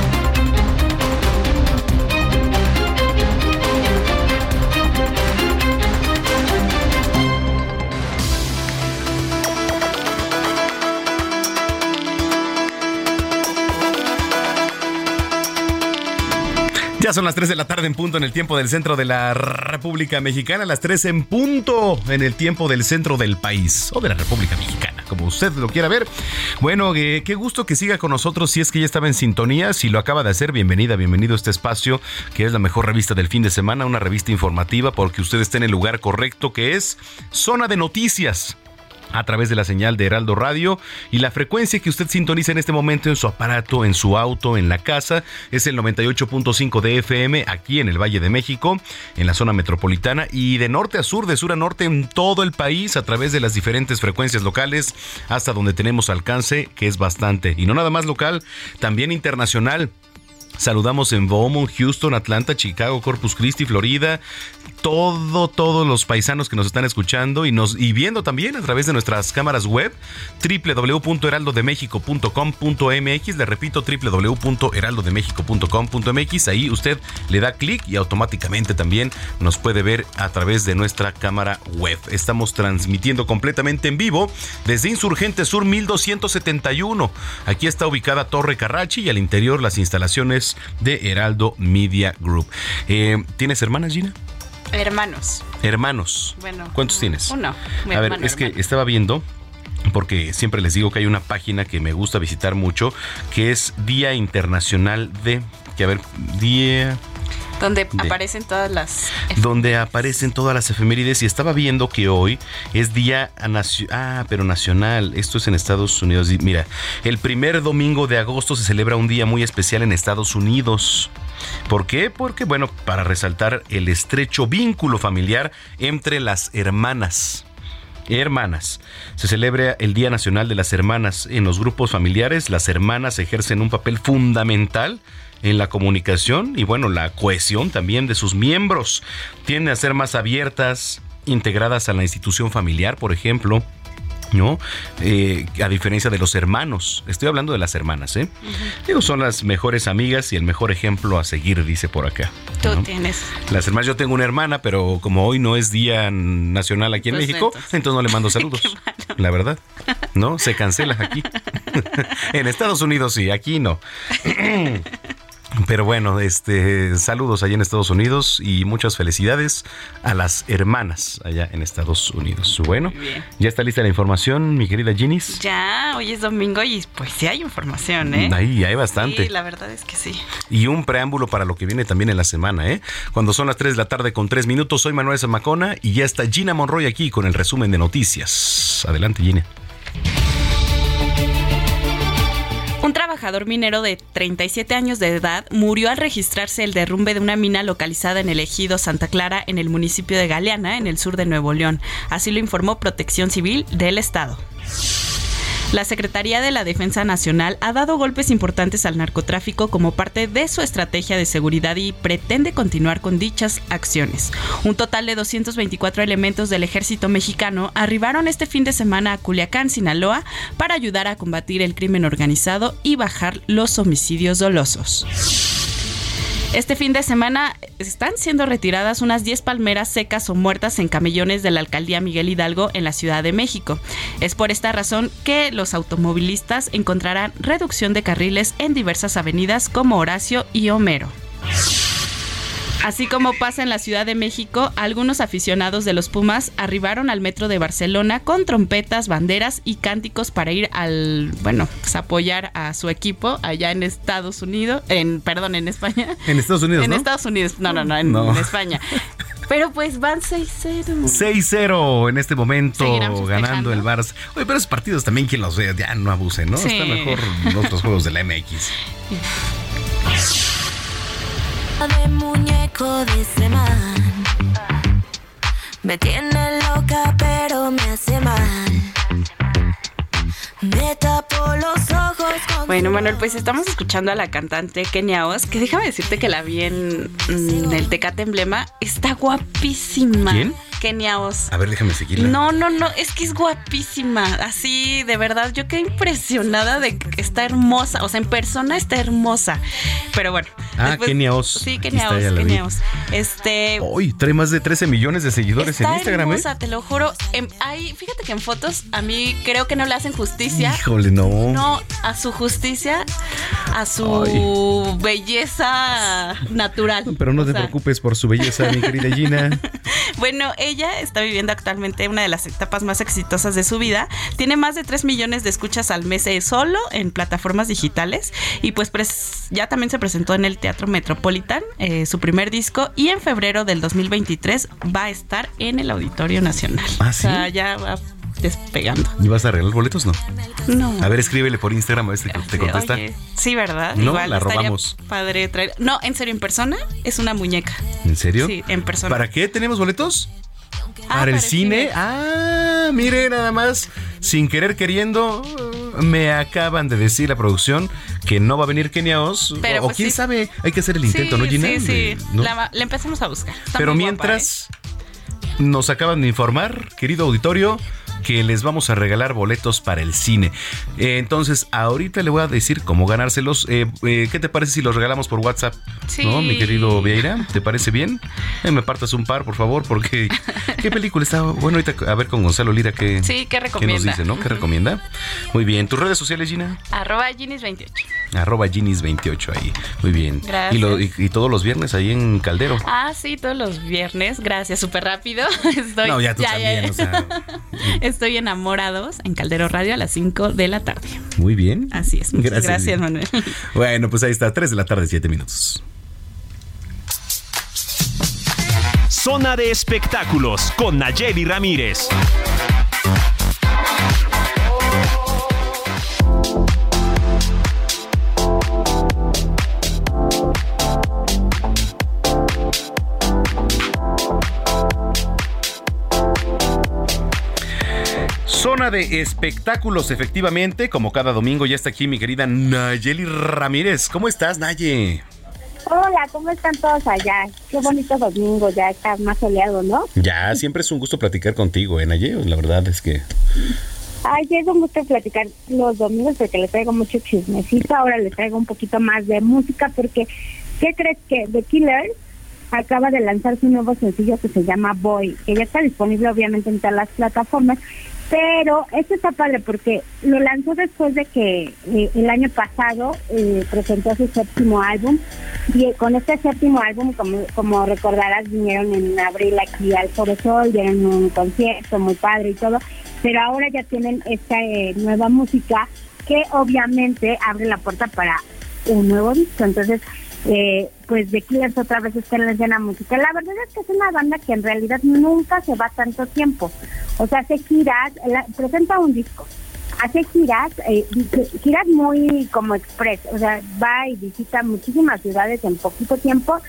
Son las 3 de la tarde en punto en el tiempo del centro de la República Mexicana, las 3 en punto en el tiempo del centro del país o de la República Mexicana, como usted lo quiera ver. Bueno, eh, qué gusto que siga con nosotros si es que ya estaba en sintonía, si lo acaba de hacer, bienvenida, bienvenido a este espacio que es la mejor revista del fin de semana, una revista informativa porque usted está en el lugar correcto que es Zona de Noticias a través de la señal de Heraldo Radio y la frecuencia que usted sintoniza en este momento en su aparato, en su auto, en la casa, es el 98.5 de FM aquí en el Valle de México, en la zona metropolitana y de norte a sur, de sur a norte en todo el país a través de las diferentes frecuencias locales hasta donde tenemos alcance, que es bastante. Y no nada más local, también internacional. Saludamos en Beaumont, Houston, Atlanta, Chicago, Corpus Christi, Florida. Todo, todos los paisanos que nos están escuchando y nos y viendo también a través de nuestras cámaras web www.heraldodemexico.com.mx. Le repito, www.heraldodemexico.com.mx. Ahí usted le da clic y automáticamente también nos puede ver a través de nuestra cámara web. Estamos transmitiendo completamente en vivo desde Insurgente Sur 1271. Aquí está ubicada Torre Carrachi y al interior las instalaciones de Heraldo Media Group. Eh, ¿Tienes hermanas, Gina? Hermanos. Hermanos. Bueno. ¿Cuántos tienes? Uno. Mi A ver, hermano, es que estaba viendo porque siempre les digo que hay una página que me gusta visitar mucho, que es Día Internacional de, que a ver, Día Donde de- aparecen todas las. donde aparecen todas las efemérides y estaba viendo que hoy es día ah, pero nacional, esto es en Estados Unidos. Mira, el primer domingo de agosto se celebra un día muy especial en Estados Unidos. ¿Por qué? Porque, bueno, para resaltar el estrecho vínculo familiar entre las hermanas. Hermanas. Se celebra el Día Nacional de las Hermanas. En los grupos familiares, las hermanas ejercen un papel fundamental en la comunicación y bueno, la cohesión también de sus miembros. Tienden a ser más abiertas, integradas a la institución familiar, por ejemplo. ¿no? Eh, a diferencia de los hermanos. Estoy hablando de las hermanas, ¿eh? Digo, son las mejores amigas y el mejor ejemplo a seguir, dice por acá. Tú ¿no? tienes. Las hermanas, yo tengo una hermana, pero como hoy no es día nacional aquí en Pues México, entonces. entonces no le mando saludos. La verdad. ¿No? Se cancela aquí. en Estados Unidos sí, aquí no. Pero bueno, este saludos allá en Estados Unidos y muchas felicidades a las hermanas allá en Estados Unidos. Bueno, ya está lista la información, mi querida Ginis. Ya, hoy es domingo y pues sí hay información, ¿eh? Ahí hay bastante. Sí, la verdad es que sí. Y un preámbulo para lo que viene también en la semana, ¿eh? Cuando son las 3 de la tarde con 3 minutos, soy Manuel Zamacona y ya está Gina Monroy aquí con el resumen de noticias. Adelante, Gina. Trabajador minero de 37 años de edad murió al registrarse el derrumbe de una mina localizada en el ejido Santa Clara en el municipio de Galeana, en el sur de Nuevo León. Así lo informó Protección Civil del Estado. La Secretaría de la Defensa Nacional ha dado golpes importantes al narcotráfico como parte de su estrategia de seguridad y pretende continuar con dichas acciones. Un total de 224 elementos del ejército mexicano arribaron este fin de semana a Culiacán, Sinaloa, para ayudar a combatir el crimen organizado y bajar los homicidios dolosos. Este fin de semana están siendo retiradas unas 10 palmeras secas o muertas en camellones de la alcaldía Miguel Hidalgo en la Ciudad de México. Es por esta razón que los automovilistas encontrarán reducción de carriles en diversas avenidas como Horacio y Homero. Así como pasa en la Ciudad de México, algunos aficionados de los Pumas arribaron al metro de Barcelona con trompetas, banderas y cánticos para ir al, bueno, pues apoyar a su equipo allá en Estados Unidos, en, perdón, en España. En Estados Unidos, En ¿no? Estados Unidos, no, no, no, en, No. en España. Pero pues van 6-0. 6-0 en este momento ganando el Barça. Oye, pero esos partidos también quien los vea, ya no abusen, ¿no? Sí. Está mejor en otros juegos de la MX. de muñeco dice man Me tiene loca pero me hace mal Me tapo los ojos con Bueno, Manuel, pues estamos escuchando a la cantante Kenia Oz, que déjame decirte que la vi en, en el Tecate Emblema. Está guapísima. ¿Quién? Kenia Oz. A ver, déjame seguirla. No, no, no, es que es guapísima. Así, de verdad, yo quedé impresionada de que está hermosa. O sea, en persona está hermosa. Pero bueno. Ah, Kenia Oz. Sí, Kenia Oz. Kenia Oz. Este. Hoy trae más de 13 millones de seguidores en Instagram, hermosa, te lo juro. Em, hay- fíjate que en fotos a mí creo que no le hacen ¿eh? justicia. Híjole, no. No, a su justicia, a su belleza natural. Pero no O te sea, preocupes por su belleza, mi querida Gina. Bueno, ella está viviendo actualmente una de las etapas más exitosas de su vida. Tiene más de 3 millones de escuchas al mes eh, solo en plataformas digitales. Y pues ya también se presentó en el Teatro Metropolitan, eh, su primer disco. Y en febrero del 2023 va a estar en el Auditorio Nacional. ¿Ah, O sea, ya va despegando. ¿Y vas a regalar boletos? No. No. A ver, escríbele por Instagram a ver si te, te contesta. Oye, sí, ¿verdad? No, Igual la robamos. Padre traer. No, en serio, en persona es una muñeca. ¿En serio? Sí, en persona. ¿Para qué tenemos boletos? Ah, ¿Para el cine? Ah, mire, nada más, sin querer queriendo, me acaban de decir la producción que no va a venir Kenia Oz. Pero, o pues, quién sí. sabe, hay que hacer el intento, sí, ¿no, Gina? Sí, sí. De- ¿no? La, la empezamos a buscar. Está Pero guapa, mientras, nos acaban de informar, querido auditorio, que les vamos a regalar boletos para el cine. Eh, entonces, ahorita le voy a decir cómo ganárselos. Eh, eh, ¿Qué te parece si los regalamos por WhatsApp? Sí. ¿No, mi querido Vieira? ¿Te parece bien? Eh, me partas un par, por favor, porque ¿qué película está? Bueno, ahorita a ver con Gonzalo Lira qué, Sí, ¿qué qué nos recomienda? dice, ¿no? ¿Qué recomienda? Muy bien. ¿Tus redes sociales, Gina? Arroba Ginis28. Arroba Ginis28 ahí. Muy bien. Gracias. Y, lo- y- y todos los viernes ahí en Caldero. Ah, sí, todos los viernes. Gracias, súper rápido. Estoy, No, ya tú también, o sea. Estoy enamorados en Caldero Radio a las 5 de la tarde. Muy bien. Así es. Muchas gracias, Gina. Manuel. Bueno, pues ahí está, 3 de la tarde, 7 minutos. Zona de espectáculos con Nayeli Ramírez. De espectáculos, efectivamente. Como cada domingo ya está aquí mi querida Nayeli Ramírez. ¿Cómo estás, Naye? Hola, ¿cómo están todos allá? Qué bonito domingo, ya está más soleado, ¿no? Ya, siempre es un gusto platicar contigo, ¿eh, Naye? La verdad es que... Ay, es un gusto platicar los domingos porque les traigo mucho chismecito. Ahora les traigo un poquito más de música porque, ¿qué crees que The Killers acaba de lanzar su nuevo sencillo que se llama Boy, que ya está disponible obviamente en todas las plataformas, pero esto está padre porque lo lanzó después de que eh, el año pasado eh, presentó su séptimo álbum y eh, con este séptimo álbum, como, como recordarás, vinieron en abril aquí al Foro Sol, dieron un concierto muy padre y todo, pero ahora ya tienen esta nueva música que obviamente abre la puerta para un nuevo disco. Entonces, eh, pues The Killers otra vez está en la escena musical. La verdad es que es una banda que en realidad nunca se va tanto tiempo. O sea, hace giras, presenta un disco, hace giras, eh, giras muy como express, o sea, va y visita muchísimas ciudades en poquito tiempo,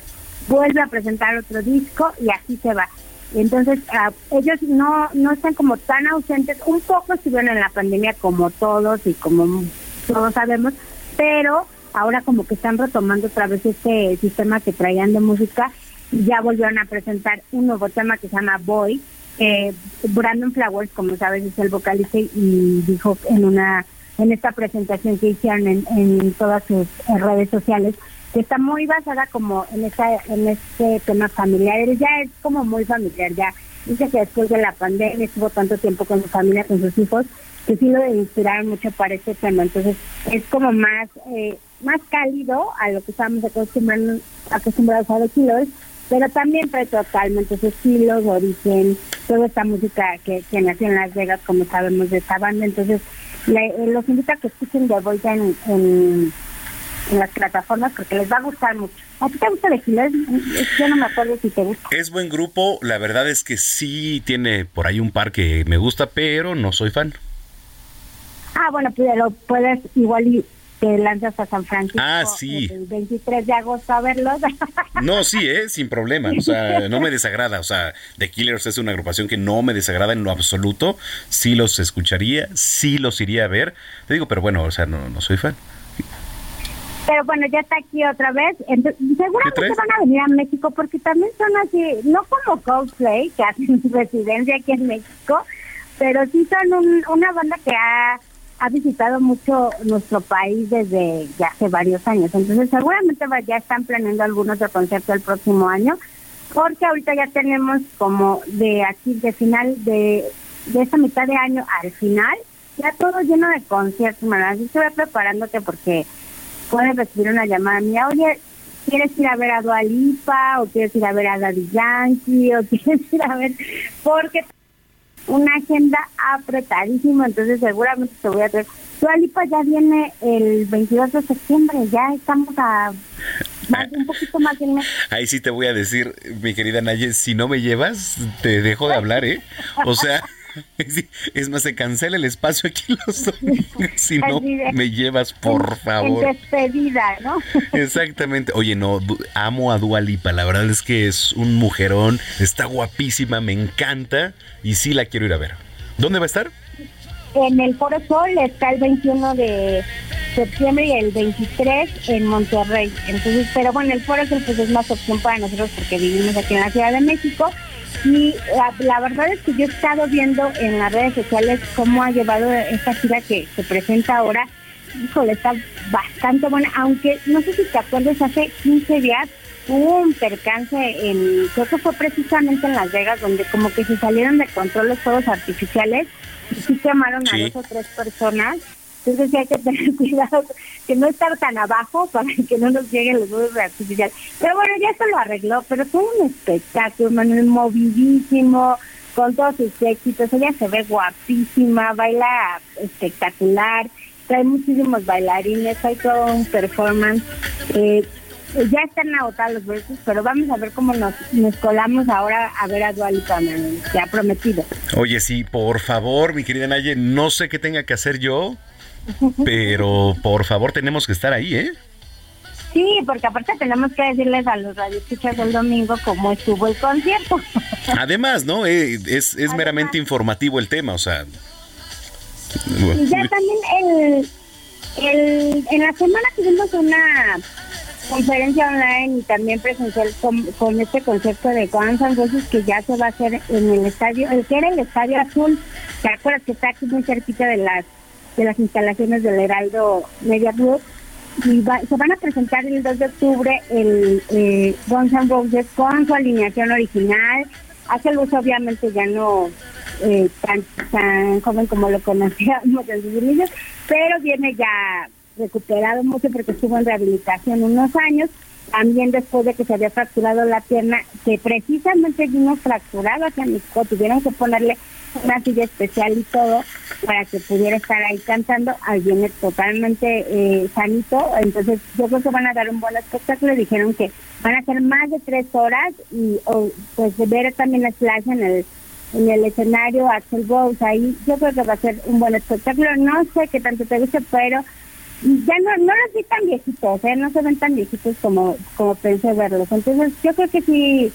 vuelve a presentar otro disco y así se va. Entonces, ah, ellos no, no están como tan ausentes, un poco estuvieron en la pandemia como todos y como todos sabemos, pero ahora como que están retomando otra vez este sistema que traían de música y ya volvieron a presentar un nuevo tema que se llama Boy. Eh, Brandon Flowers, como sabes, es el vocalista y dijo en una en esta presentación que hicieron en, en todas sus redes sociales que está muy basada como en esta en este tema familiar ya es como muy familiar ya dice que después de la pandemia estuvo tanto tiempo con su familia con sus hijos que sí lo inspiraron mucho para este tema entonces es como más eh, más cálido a lo que estábamos acostumbrados acostumbrados a The Killers pero también trae totalmente su estilo, su origen, toda esta música que, que nació en Las Vegas, como sabemos de esta banda. Entonces, le- eh, los invito a que escuchen The Voice en, en, las plataformas porque les va a gustar mucho. ¿A ti te gusta The Killers? Yo no me acuerdo si te gusta. Es buen grupo, la verdad es que sí tiene por ahí un par que me gusta, pero no soy fan. Ah, bueno, pero puedes igual y te lanzas a San Francisco Ah, sí. el 23 de agosto a verlos. No, sí, ¿eh? sin problema. O sea, no me desagrada. O sea, The Killers es una agrupación que no me desagrada en lo absoluto. Sí los escucharía, sí los iría a ver. Te digo, pero bueno, o sea, no, no soy fan. Pero bueno, ya está aquí otra vez. Entonces, seguramente van a venir a México porque también son así, no como Coldplay, que hacen su residencia aquí en México, pero sí son un- una banda que ha, ha visitado mucho nuestro país desde ya hace varios años. Entonces, seguramente ya están planeando algunos de conciertos el próximo año, porque ahorita ya tenemos como de aquí, de final de, de esta mitad de año al final, ya todo lleno de conciertos, man. Así que preparándote porque puedes recibir una llamada mía, oye, ¿quieres ir a ver a Dua Lipa o quieres ir a ver a Daddy Yankee o quieres ir a ver? Porque una agenda apretadísima, entonces seguramente te voy a traer. Dua Lipa ya viene el 22 de septiembre, ya estamos a más, un poquito más de mes. Ahí sí te voy a decir, mi querida Naye, si no me llevas, te dejo de hablar, ¿eh? O sea, es más, se cancela el espacio aquí los domingos. Si no me llevas, por En favor. despedida, ¿no? Exactamente. Oye, no, amo a Dua Lipa. La verdad es que es un mujerón. Está guapísima, me encanta. Y sí la quiero ir a ver. ¿Dónde va a estar? En el Foro Sol está el 21 de septiembre y el 23 en Monterrey. Entonces, pero bueno, el Foro Sol pues es más opción para nosotros porque vivimos aquí en la Ciudad de México. Y la, la verdad es que yo he estado viendo en las redes sociales cómo ha llevado esta gira que se presenta ahora. Híjole, está bastante buena, aunque no sé si te acuerdas, hace 15 días hubo un percance en, creo que fue precisamente en Las Vegas, donde como que se salieron de control los fuegos artificiales y sí quemaron Sí. a dos o tres personas. Entonces sí hay que tener cuidado que no estar tan abajo para que no nos lleguen los fuegos artificiales. Pero bueno, ya se lo arregló, pero fue un espectáculo, Manuel, movidísimo, con todos sus éxitos. Ella se ve guapísima, baila espectacular, trae muchísimos bailarines, hay todo un performance. Eh, ya están agotados los boletos, pero vamos a ver cómo nos, nos colamos ahora a ver a Dualipa, que ha prometido. Oye, sí, por favor, mi querida Naye, no sé qué tenga que hacer yo, pero por favor tenemos que estar ahí, ¿eh? Sí, porque aparte tenemos que decirles a los radioescuchas el domingo cómo estuvo el concierto. Además, ¿no? Eh, es, es meramente informativo el tema, o sea, ya también el, el, en la semana tuvimos una conferencia online y también presencial con, con este concepto de Guns N' que ya se va a hacer en el estadio, el que era el estadio azul, ¿te acuerdas que está aquí muy cerquita de las de las instalaciones del Heraldo Media Group? Y se van a presentar el 2 de octubre el eh, Guns N' Roses con su alineación original. Hace luz obviamente ya no eh, tan, tan joven como lo conocíamos en sus inicios, pero viene ya recuperado mucho porque estuvo en rehabilitación unos años, también después de que se había fracturado la pierna, que precisamente vino fracturada hacia México, tuvieron que ponerle una silla especial y todo para que pudiera estar ahí cantando, ahí viene totalmente eh, sanito, entonces yo creo que van a dar un buen espectáculo, dijeron que van a ser más de tres horas y o, pues ver también a Slash en el en el escenario, Axel Rose ahí, yo creo que va a ser un buen espectáculo, no sé qué tanto te guste, pero ya no, no los vi tan viejitos, ¿eh? no se ven tan viejitos como, como pensé verlos. Entonces yo creo que sí,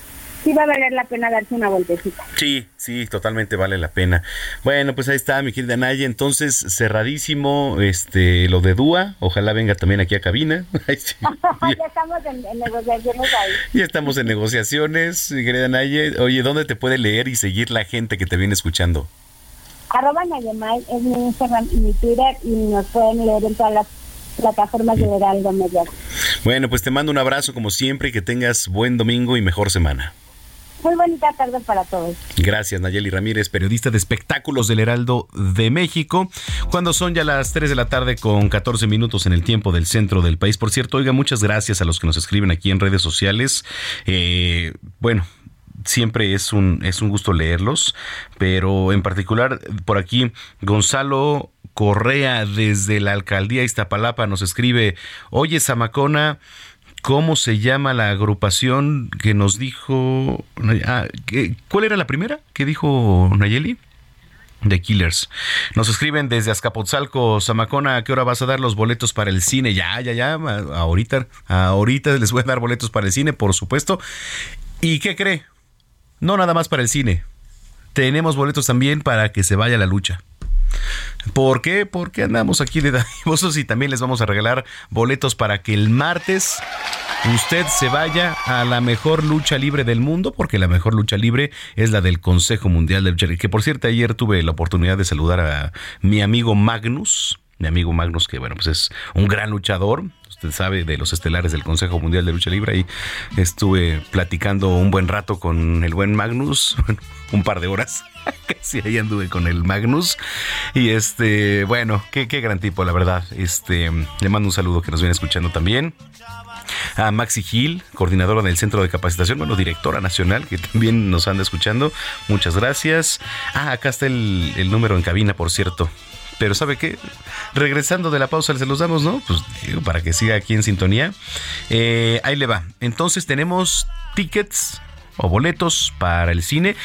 sí va a valer la pena darse una vueltecita. Sí, sí, totalmente vale la pena. Bueno, pues ahí está, mi querida Naya. Entonces, cerradísimo este lo de Dúa. Ojalá venga también aquí a cabina. Sí. ya estamos en, en negociaciones ahí. Ya estamos en negociaciones, mi querida Naya. Oye, ¿dónde te puede leer y seguir la gente que te viene escuchando? Arroba Nayemay es mi Instagram y mi Twitter y nos pueden leer en todas las plataformas de Heraldo Media. Bueno, pues te mando un abrazo como siempre y que tengas buen domingo y mejor semana. Muy bonita tarde para todos. Gracias, Nayeli Ramírez, periodista de espectáculos del Heraldo de México. Cuando son ya las 3 de la tarde con 14 minutos en el tiempo del centro del país. Por cierto, oiga, muchas gracias a los que nos escriben aquí en redes sociales. Eh, bueno, siempre es un, es un gusto leerlos, pero en particular por aquí Gonzalo Correa desde la alcaldía Iztapalapa nos escribe, oye Zamacona, ¿cómo se llama la agrupación que nos dijo... ah, ¿qué- ¿Cuál era la primera que dijo Nayeli? The Killers. Nos escriben desde Azcapotzalco, Zamacona, ¿a qué hora vas a dar los boletos para el cine? Ya, ya, ya, ahorita, ahorita les voy a dar boletos para el cine, por supuesto. ¿Y qué cree? No nada más para el cine. Tenemos boletos también para que se vaya la lucha. ¿Por qué? Porque andamos aquí de dadivosos y también les vamos a regalar boletos para que el martes usted se vaya a la mejor lucha libre del mundo, porque la mejor lucha libre es la del Consejo Mundial de Lucha. Que por cierto, ayer tuve la oportunidad de saludar a mi amigo Magnus, mi amigo Magnus, que bueno, pues es un gran luchador. Usted sabe de los estelares del Consejo Mundial de Lucha Libre. Ahí estuve platicando un buen rato con el buen Magnus, un par de horas. Casi ahí anduve con el Magnus. Y este, bueno, qué, qué gran tipo, la verdad. Este, le mando un saludo que nos viene escuchando también a Maxi Gil, coordinadora del Centro de Capacitación, bueno, directora nacional, que también nos anda escuchando. Muchas gracias. Ah, acá está el número en cabina, por cierto. Pero ¿sabe qué? Regresando de la pausa, se los damos, ¿no? Pues digo, para que siga aquí en sintonía. Eh, ahí le va. Entonces tenemos tickets o boletos para el cine.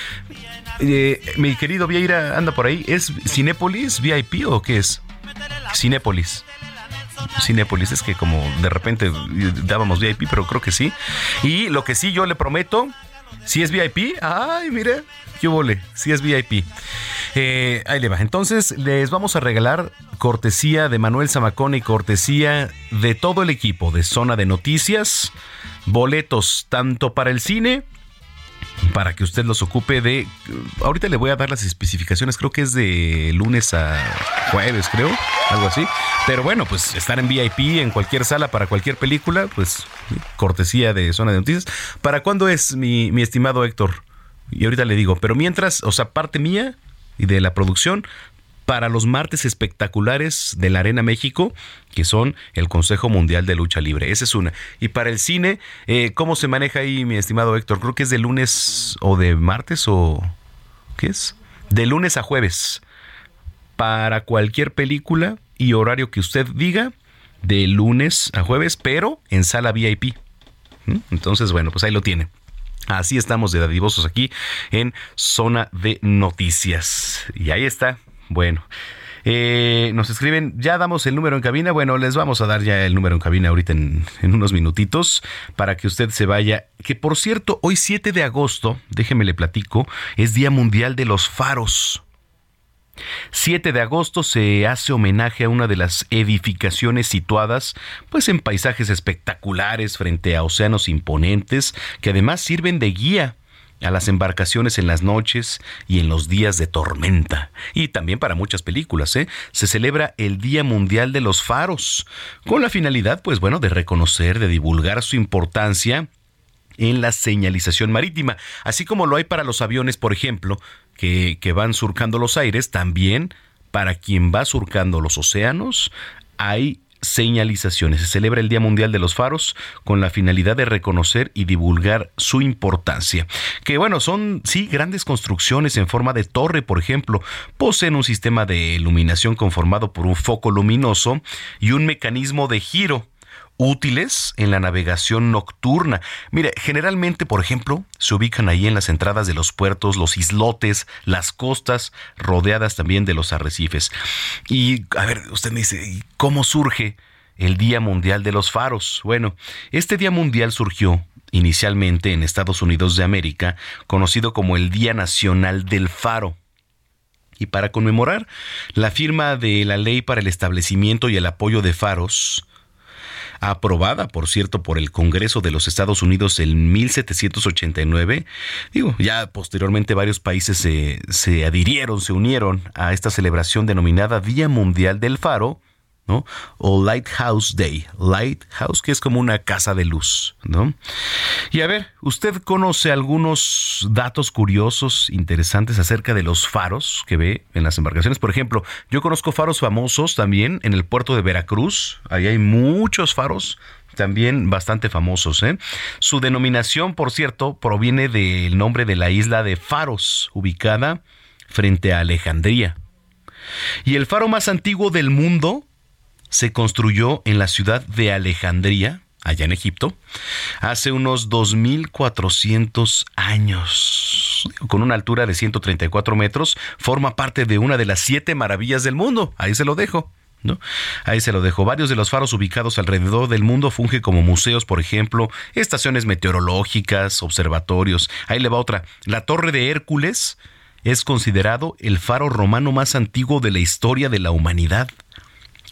Eh, mi querido Vieira anda por ahí. ¿Es Cinépolis VIP o qué es? Cinépolis. Cinépolis, es que como de repente dábamos VIP, pero creo que sí. Y lo que sí yo le prometo, si es VIP, ay, mire, qué vole, si es VIP. Eh, ahí le va. Entonces les vamos a regalar cortesía de Manuel Zamacón y cortesía de todo el equipo de Zona de Noticias, boletos tanto para el cine para que usted los ocupe de... Ahorita le voy a dar las especificaciones, creo que es de lunes a jueves, creo, algo así. Pero bueno, pues estar en VIP en cualquier sala para cualquier película, pues cortesía de zona de noticias. ¿Para cuándo es mi, mi estimado Héctor? Y ahorita le digo, pero mientras, o sea, parte mía y de la producción, para los martes espectaculares de la Arena México, que son el Consejo Mundial de Lucha Libre. Esa es una. Y para el cine, eh, ¿cómo se maneja ahí, mi estimado Héctor? Creo que es de lunes o de martes o... ¿Qué es? De lunes a jueves. Para cualquier película y horario que usted diga, de lunes a jueves, pero en sala VIP. ¿Mm? Entonces, bueno, pues ahí lo tiene. Así estamos de dadivosos aquí en Zona de Noticias. Y ahí está. Bueno. Eh, nos escriben, ya damos el número en cabina. Bueno, les vamos a dar ya el número en cabina ahorita en, en, unos minutitos para que usted se vaya. Que por cierto, hoy 7 de agosto, déjeme le platico, es Día Mundial de los Faros. 7 de agosto se hace homenaje a una de las edificaciones situadas pues en paisajes espectaculares frente a océanos imponentes que además sirven de guía a las embarcaciones en las noches y en los días de tormenta. Y también para muchas películas, ¿eh? Se celebra el Día Mundial de los Faros, con la finalidad, pues bueno, de reconocer, de divulgar su importancia en la señalización marítima, así como lo hay para los aviones, por ejemplo, que, que van surcando los aires, también para quien va surcando los océanos, hay señalizaciones. Se celebra el Día Mundial de los Faros con la finalidad de reconocer y divulgar su importancia. Que bueno, son sí grandes construcciones en forma de torre, por ejemplo. Poseen un sistema de iluminación conformado por un foco luminoso y un mecanismo de giro útiles en la navegación nocturna. Mire, generalmente, por ejemplo, se ubican ahí en las entradas de los puertos, los islotes, las costas, rodeadas también de los arrecifes. Y, a ver, usted me dice, ¿cómo surge el Día Mundial de los Faros? Bueno, este Día Mundial surgió inicialmente en Estados Unidos de América, conocido como el Día Nacional del Faro y para conmemorar la firma de la ley para el establecimiento y el apoyo de faros, aprobada, por cierto, por el Congreso de los Estados Unidos en 1789. Digo, ya posteriormente varios países se, se adhirieron, se unieron a esta celebración denominada Día Mundial del Faro, O Lighthouse Day. Lighthouse, que es como una casa de luz, ¿no? Y a ver, ¿usted conoce algunos datos curiosos, interesantes acerca de los faros que ve en las embarcaciones? Por ejemplo, yo conozco faros famosos también en el puerto de Veracruz. Ahí hay muchos faros también bastante famosos. ¿eh? Su denominación, por cierto, proviene del nombre de la isla de Faros, ubicada frente a Alejandría. Y el faro más antiguo del mundo se construyó en la ciudad de Alejandría, allá en Egipto, hace unos 2.400 años. Con una altura de 134 metros, forma parte de una de las siete maravillas del mundo. Ahí se lo dejo. Ahí se lo dejo. Varios de los faros ubicados alrededor del mundo fungen como museos, por ejemplo, estaciones meteorológicas, observatorios. Ahí le va otra. La Torre de Hércules es considerado el faro romano más antiguo de la historia de la humanidad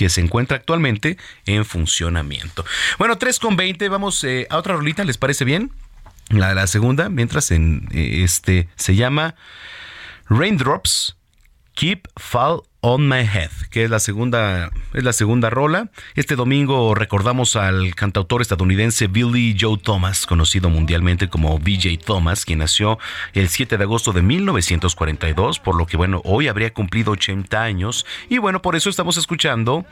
que se encuentra actualmente en funcionamiento. Bueno, 3 con 20, vamos eh, a otra rolita, ¿les parece bien? La, la segunda, mientras en eh, este se llama Raindrops Keep Fall on My Head, que es la segunda es la segunda rola. Este domingo recordamos al cantautor estadounidense Billy Joe Thomas, conocido mundialmente como BJ Thomas, quien nació el 7 de agosto de 1942, por lo que bueno, hoy habría cumplido 80 años y bueno, por eso estamos escuchando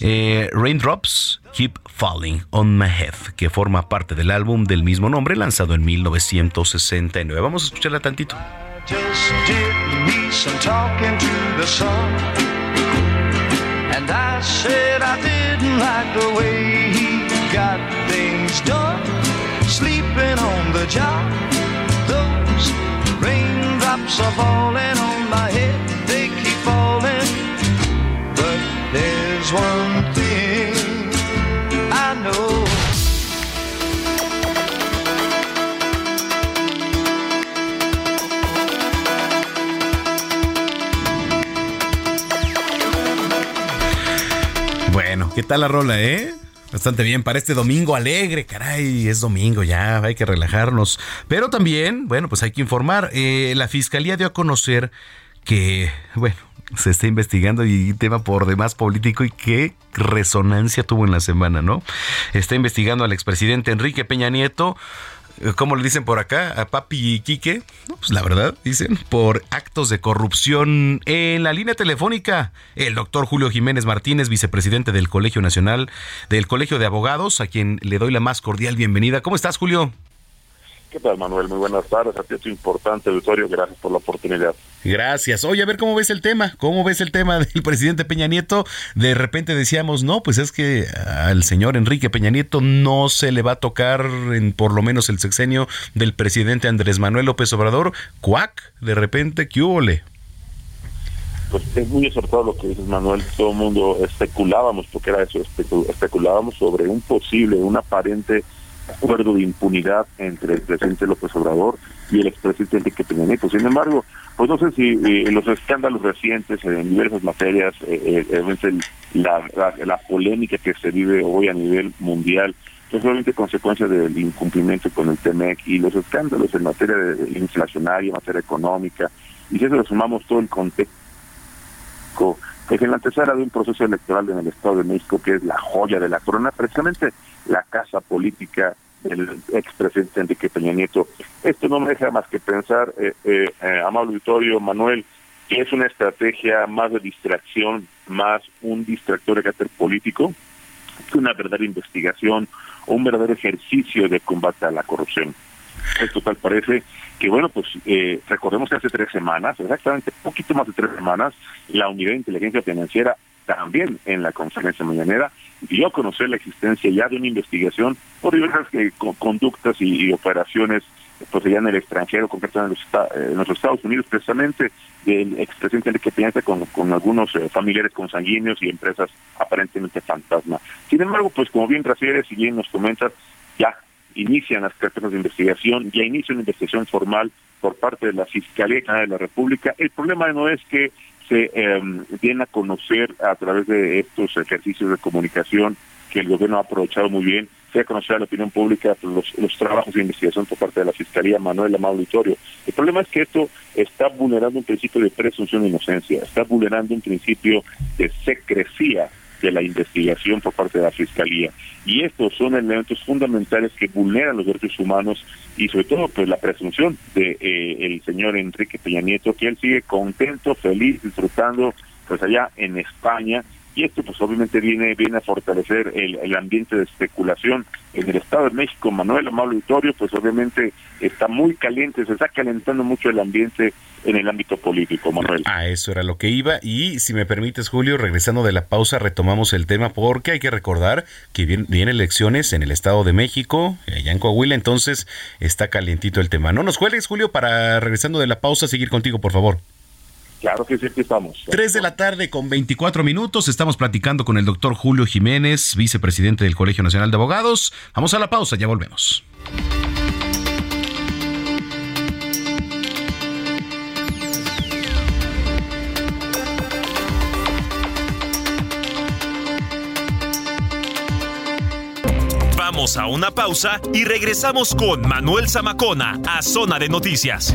eh, Raindrops Keep Falling on My Head, que forma parte del álbum del mismo nombre lanzado en 1969. Vamos a escucharla tantito. Just did me some talking to the sun. And I said I didn't like the way he got things done. Sleeping on the job, those raindrops are falling on my head. They keep falling. But there's one ¿qué tal la rola, eh? Bastante bien para este domingo alegre, caray, es domingo ya, hay que relajarnos. Pero también, bueno, pues hay que informar. Eh, la fiscalía dio a conocer que, bueno, se está investigando y tema por demás político y qué resonancia tuvo en la semana, ¿no? Está investigando al expresidente Enrique Peña Nieto ¿cómo le dicen por acá? A Papi y Quique, pues la verdad, dicen, por actos de corrupción en la línea telefónica. El doctor Julio Jiménez Martínez, vicepresidente del Colegio Nacional, del Colegio de Abogados, a quien le doy la más cordial bienvenida. ¿Cómo estás, Julio? ¿Qué tal, Manuel? Muy buenas tardes. A ti es importante auditorio. Gracias por la oportunidad. Gracias. Oye, a ver cómo ves el tema. ¿Cómo ves el tema del presidente Peña Nieto? De repente decíamos, no, pues es que al señor Enrique Peña Nieto no se le va a tocar en por lo menos el sexenio del presidente Andrés Manuel López Obrador. Cuac, de repente, ¿qué hubo? Pues es muy acertado lo que dices, Manuel. Todo el mundo especulábamos, porque era eso, especu- especulábamos sobre un posible, un aparente acuerdo de impunidad entre el presidente López Obrador y el expresidente Enrique Peña Nieto. Sin embargo, pues no sé si eh, los escándalos recientes en diversas materias, eh, eh, la, polémica que se vive hoy a nivel mundial, es solamente consecuencia del incumplimiento con el TEMEC y los escándalos en materia de inflacionaria, en materia económica, y si eso le sumamos todo el contexto que en la antesala de un proceso electoral en el Estado de México que es la joya de la corona, precisamente la casa política del expresidente Enrique Peña Nieto. Esto no me deja más que pensar, eh, eh, eh, amable auditorio, Manuel, que es una estrategia más de distracción, más un distractor de carácter político, que una verdadera investigación o un verdadero ejercicio de combate a la corrupción. Esto tal parece que, bueno, pues eh, recordemos que hace tres semanas, exactamente poquito más de tres semanas, la Unidad de Inteligencia Financiera también en la conferencia mañanera dio a conocer la existencia ya de una investigación por diversas eh, conductas y, operaciones pues allá en el extranjero, concretamente en los, Estados Unidos, precisamente del expresidente Enrique Peña con, con algunos eh, familiares consanguíneos y empresas aparentemente fantasma. Sin embargo, pues como bien refieres y bien nos comentas, ya inician las carpetas de investigación, ya inicia una investigación formal por parte de la Fiscalía de la República. El problema no es que se eh, a conocer a través de estos ejercicios de comunicación que el gobierno ha aprovechado muy bien, se a conocer a la opinión pública los, los trabajos de investigación por parte de la Fiscalía Manuel Amado Auditorio. El problema es que esto está vulnerando un principio de presunción de inocencia, está vulnerando un principio de secrecía de la investigación por parte de la Fiscalía. Y estos son elementos fundamentales que vulneran los derechos humanos y sobre todo pues la presunción de eh, el señor Enrique Peña Nieto, que él sigue contento, feliz, disfrutando pues allá en España y esto pues obviamente viene viene a fortalecer el, el, ambiente de especulación en el Estado de México. Manuel Amado Vitorio pues obviamente está muy caliente, se está calentando mucho el ambiente en el ámbito político, Manuel. A eso era lo que iba y si me permites Julio, regresando de la pausa retomamos el tema porque hay que recordar que vienen elecciones en el Estado de México, allá en Coahuila, entonces está calientito el tema. No nos juegues Julio para regresando de la pausa seguir contigo, por favor. Claro que sí, aquí estamos. Tres de la tarde con 24 minutos. Estamos platicando con el doctor Julio Jiménez, vicepresidente del Colegio Nacional de Abogados. Vamos a la pausa, ya volvemos. Vamos a una pausa y regresamos con Manuel Zamacona a Zona de Noticias.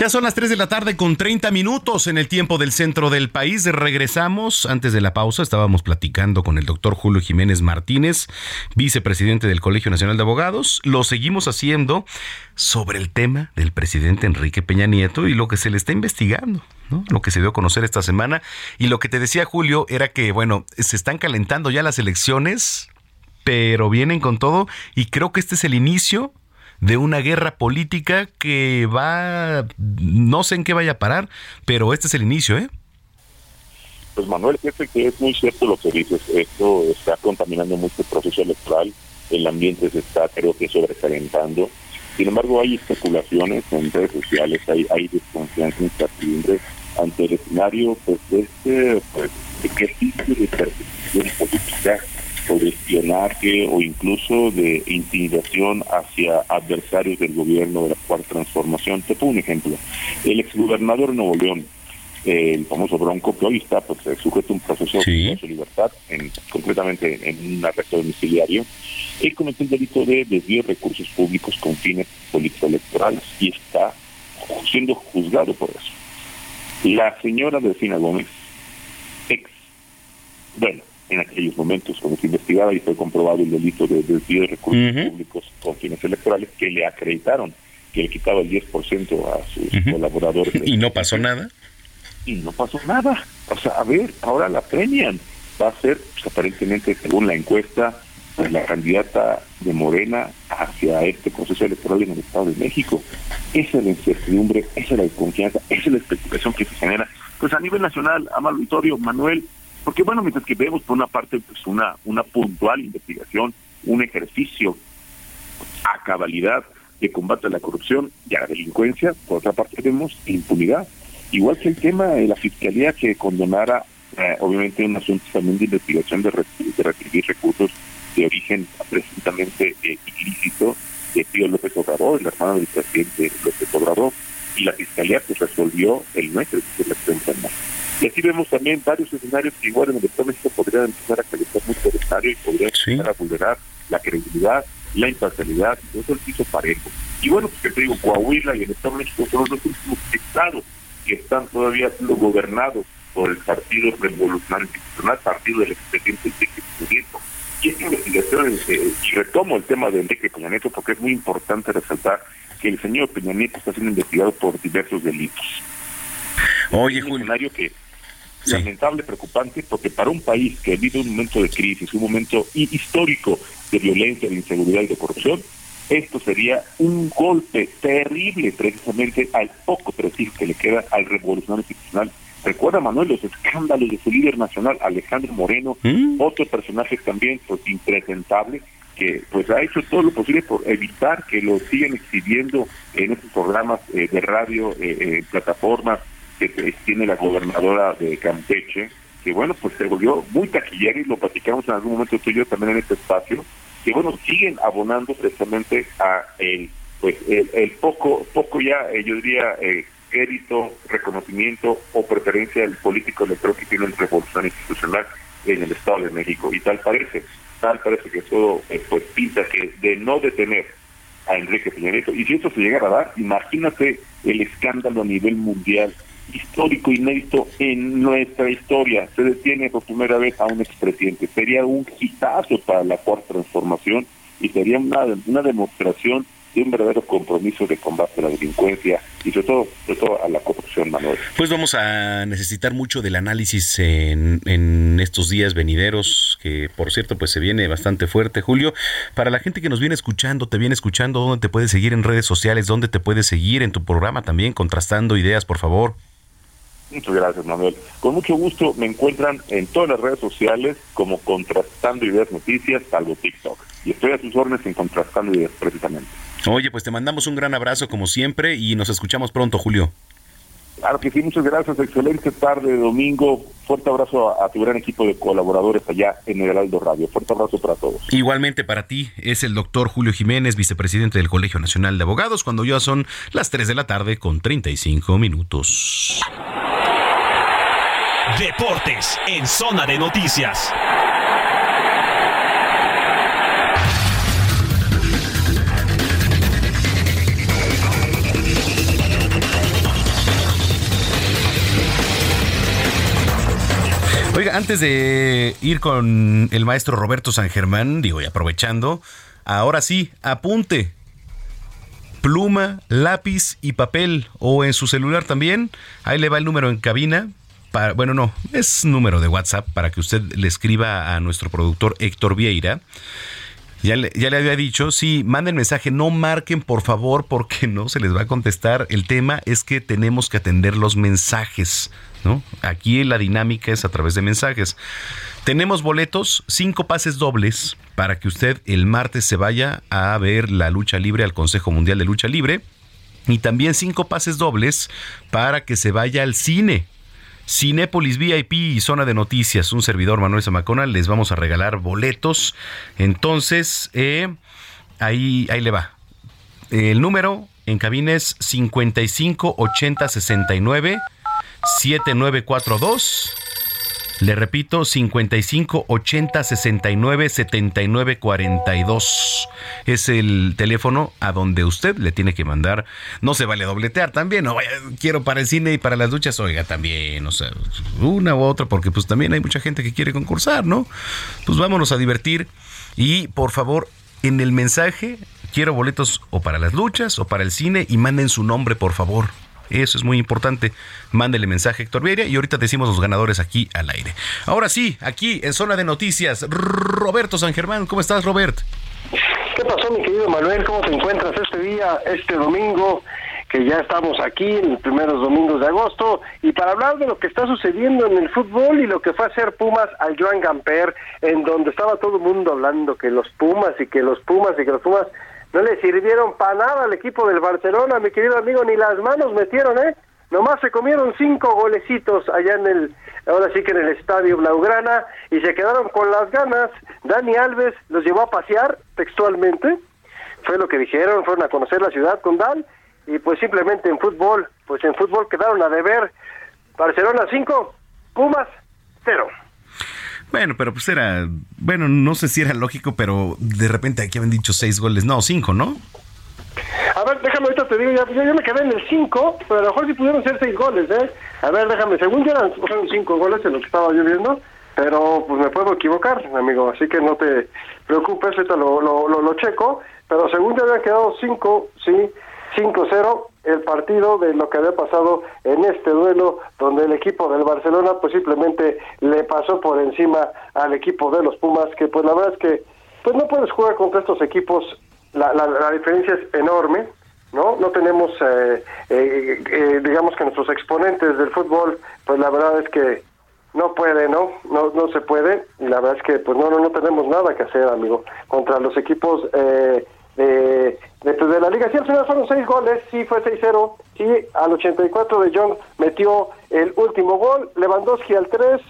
Ya son las 3 de la tarde con 30 minutos en el tiempo del centro del país. Regresamos. Antes de la pausa estábamos platicando con el doctor Julio Jiménez Martínez, vicepresidente del Colegio Nacional de Abogados. Lo seguimos haciendo sobre el tema del presidente Enrique Peña Nieto y lo que se le está investigando. ¿no? Lo que se dio a conocer esta semana. Y lo que te decía Julio era que, bueno, se están calentando ya las elecciones, pero vienen con todo y creo que este es el inicio de una guerra política que va, no sé en qué vaya a parar, pero este es el inicio, ¿eh? Pues Manuel, fíjate que es muy cierto lo que dices, esto está contaminando mucho el proceso electoral, el ambiente se está creo que sobrecalentando, sin embargo hay especulaciones en redes sociales, hay, hay desconfianza, incertidumbre ante el escenario pues, este, pues, de qué de política o de espionaje o incluso de intimidación hacia adversarios del gobierno de la cuarta transformación. Te pongo un ejemplo. El exgobernador de Nuevo León, el famoso Bronco, que hoy está pues, sujeto a un proceso de su libertad, en, concretamente en un arresto domiciliario, él cometió el delito de desvío de recursos públicos con fines político-electorales y está siendo juzgado por eso. La señora Delfina Gómez, ex, bueno, en aquellos momentos cuando se investigaba y fue comprobado el delito de desvío de recursos públicos con fines electorales que le acreditaron que le quitaba el 10% a sus colaboradores. ¿Y no pasó nada? Y no pasó nada. O sea, a ver, ahora la premian. Va a ser, pues, aparentemente, según la encuesta, pues, la candidata de Morena hacia este proceso electoral en el Estado de México. Esa es la incertidumbre, esa es la desconfianza, esa es la especulación que se genera. Pues a nivel nacional, Amado Auditorio, Manuel, porque bueno, mientras que vemos por una parte pues una, una puntual investigación, un ejercicio a cabalidad de combate a la corrupción y a la delincuencia, por otra parte vemos impunidad. Igual que el tema de la fiscalía que condenara, eh, obviamente, un asunto también de investigación de, re- de recibir recursos de origen presuntamente eh, ilícito de Pío López Obrador, el hermano del presidente López Obrador, y la fiscalía pues resolvió el nuestro, que es la. Y así vemos también varios escenarios que igual en el Estado de México podrían empezar a calentar mucho el escenario y podrían empezar a vulnerar la credibilidad, la imparcialidad, y todo el piso parejo. Y bueno, pues que te digo, Coahuila y el Estado de México son los últimos estados que están todavía siendo gobernados por el Partido Revolucionario Institucional, partido del expresidente Enrique Nieto. Y esta investigación, eh, y retomo el tema de Enrique Peña Nieto porque es muy importante resaltar que el señor Peña Nieto está siendo investigado por diversos delitos. Oye, un escenario que lamentable, preocupante, porque para un país que vive un momento de crisis, un momento hi- histórico de violencia, de inseguridad y de corrupción, esto sería un golpe terrible precisamente al poco prestigio que le queda al revolucionario institucional. Recuerda, Manuel, los escándalos de su líder nacional, Alejandro Moreno, otro personaje también pues impresentable, que pues ha hecho todo lo posible por evitar que lo sigan exhibiendo en estos programas eh, de radio, eh, eh, plataformas que eh, tiene la gobernadora de Campeche, que bueno, pues se volvió muy taquillera y lo platicamos en algún momento tú y yo también en este espacio, que bueno, siguen abonando precisamente a el, pues el, el poco, poco ya, eh, yo diría, eh, crédito, reconocimiento o preferencia del político electoral que tiene el revolución institucional en el Estado de México. Y tal parece, tal parece que todo eh, pues pinta que de no detener a Enrique Peña Nieto, y si esto se llegara a dar, imagínate el escándalo a nivel mundial histórico inédito en nuestra historia. Se detiene por primera vez a un expresidente. Sería un hitazo para la cuarta transformación y sería una, una demostración de un verdadero compromiso de combate a la delincuencia y sobre todo, sobre todo a la corrupción, Manuel. Pues vamos a necesitar mucho del análisis en, en estos días venideros, que por cierto, pues se viene bastante fuerte, Julio. Para la gente que nos viene escuchando, te viene escuchando, ¿dónde te puedes seguir en redes sociales? ¿Dónde te puedes seguir en tu programa también, contrastando ideas, por favor? Muchas gracias, Manuel. Con mucho gusto me encuentran en todas las redes sociales como Contrastando Ideas Noticias, salvo TikTok. Y estoy a sus órdenes en Contrastando Ideas, precisamente. Oye, pues te mandamos un gran abrazo como siempre y nos escuchamos pronto, Julio. Claro que sí, muchas gracias. Excelente tarde de domingo. Fuerte abrazo a, a tu gran equipo de colaboradores allá en el Heraldo Radio. Fuerte abrazo para todos. Igualmente para ti es el doctor Julio Jiménez, vicepresidente del Colegio Nacional de Abogados, cuando ya son las 3 de la tarde con 35 minutos. Deportes en zona de noticias. Oiga, antes de ir con el maestro Roberto San Germán, digo, y aprovechando, ahora sí, apunte. Pluma, lápiz y papel, o en su celular también. Ahí le va el número en cabina. Bueno, no, es número de WhatsApp para que usted le escriba a nuestro productor Héctor Vieira. Ya le, ya le había dicho, sí, manden mensaje, no marquen por favor porque no se les va a contestar. El tema es que tenemos que atender los mensajes, ¿no? Aquí la dinámica es a través de mensajes. Tenemos boletos, cinco pases dobles para que usted el martes se vaya a ver la lucha libre al Consejo Mundial de Lucha Libre. Y también cinco pases dobles para que se vaya al cine. Cinépolis VIP y zona de noticias, un servidor Manuel Zamacona, les vamos a regalar boletos. Entonces, eh, ahí, ahí le va. El número en cabina es 55 80 69 7942. Le repito, 55 80 69 79 42. Es el teléfono a donde usted le tiene que mandar. No se vale dobletear también. No vaya, quiero para el cine y para las duchas, oiga, también. O sea, una u otra, porque pues también hay mucha gente que quiere concursar, ¿no? Pues vámonos a divertir. Y por favor, en el mensaje, quiero boletos o para las luchas o para el cine y manden su nombre, por favor. Eso es muy importante. Mándele mensaje a Héctor Vieira y ahorita decimos los ganadores aquí al aire. Ahora sí, aquí en Zona de Noticias, Roberto San Germán. ¿Cómo estás, Robert? ¿Qué pasó, mi querido Manuel? ¿Cómo te encuentras este día, este domingo? que ya estamos aquí en los primeros domingos de agosto y para hablar de lo que está sucediendo en el fútbol y lo que fue hacer Pumas al Joan Gamper, en donde estaba todo el mundo hablando que los Pumas y que los Pumas y que los Pumas no le sirvieron para nada al equipo del Barcelona, mi querido amigo, ni las manos metieron, ¿eh? Nomás se comieron cinco golecitos allá en el, ahora sí que en el estadio Blaugrana y se quedaron con las ganas. Dani Alves los llevó a pasear textualmente, fue lo que dijeron, fueron a conocer la ciudad con Dan y pues simplemente en fútbol, pues en fútbol quedaron a deber Barcelona 5, Pumas 0. Bueno, pero pues era, bueno, no sé si era lógico, pero de repente aquí habían dicho seis goles, no, cinco, ¿no? A ver, déjame ahorita te digo, ya, yo, me quedé en el 5, pero a lo mejor sí pudieron ser seis goles, ¿eh? A ver, déjame, según yo eran, cinco goles en lo que estaba yo viendo, pero pues me puedo equivocar, amigo, así que no te preocupes, ahorita lo, lo, lo, lo checo, pero según yo habían quedado cinco, sí, 5-0 el partido de lo que había pasado en este duelo donde el equipo del Barcelona pues simplemente le pasó por encima al equipo de los Pumas que pues la verdad es que pues no puedes jugar contra estos equipos la, la, la diferencia es enorme no no tenemos eh, eh, eh, digamos que nuestros exponentes del fútbol pues la verdad es que no puede, ¿no? No no se puede y la verdad es que pues no no no tenemos nada que hacer, amigo, contra los equipos eh, de, pues, de la liga. Sí, al final fueron seis goles, sí fue 6-0, sí, al 84 de John metió el último gol, Lewandowski al 3,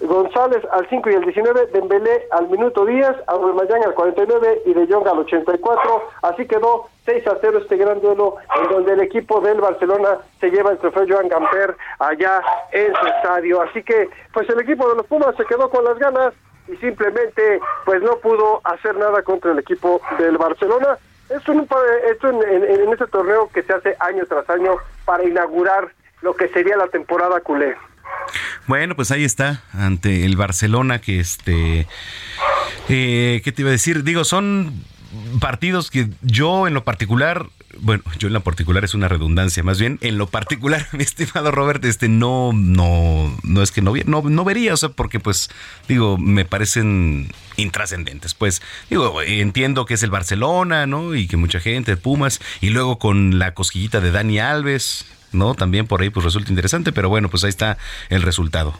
González al 5 y el 19, Dembélé al minuto 10, Aubameyang al 49 y De Jong al 84, así quedó 6 a 0 este gran duelo en donde el equipo del Barcelona se lleva el trofeo Joan Gamper allá en su estadio, así que pues el equipo de los Pumas se quedó con las ganas y simplemente pues no pudo hacer nada contra el equipo del Barcelona. Esto en, esto en, en, en este torneo que se hace año tras año para inaugurar lo que sería la temporada culé. Bueno, pues ahí está, ante el Barcelona, que este. Eh, ¿Qué te iba a decir? Digo, son partidos que yo en lo particular. Bueno, yo en lo particular es una redundancia, más bien en lo particular, mi estimado Robert, este no, no, no es que no, no, no vería, o sea, porque pues, digo, me parecen intrascendentes. Pues, digo, entiendo que es el Barcelona, ¿no? Y que mucha gente, Pumas, y luego con la cosquillita de Dani Alves, ¿no? También por ahí pues resulta interesante, pero bueno, pues ahí está el resultado.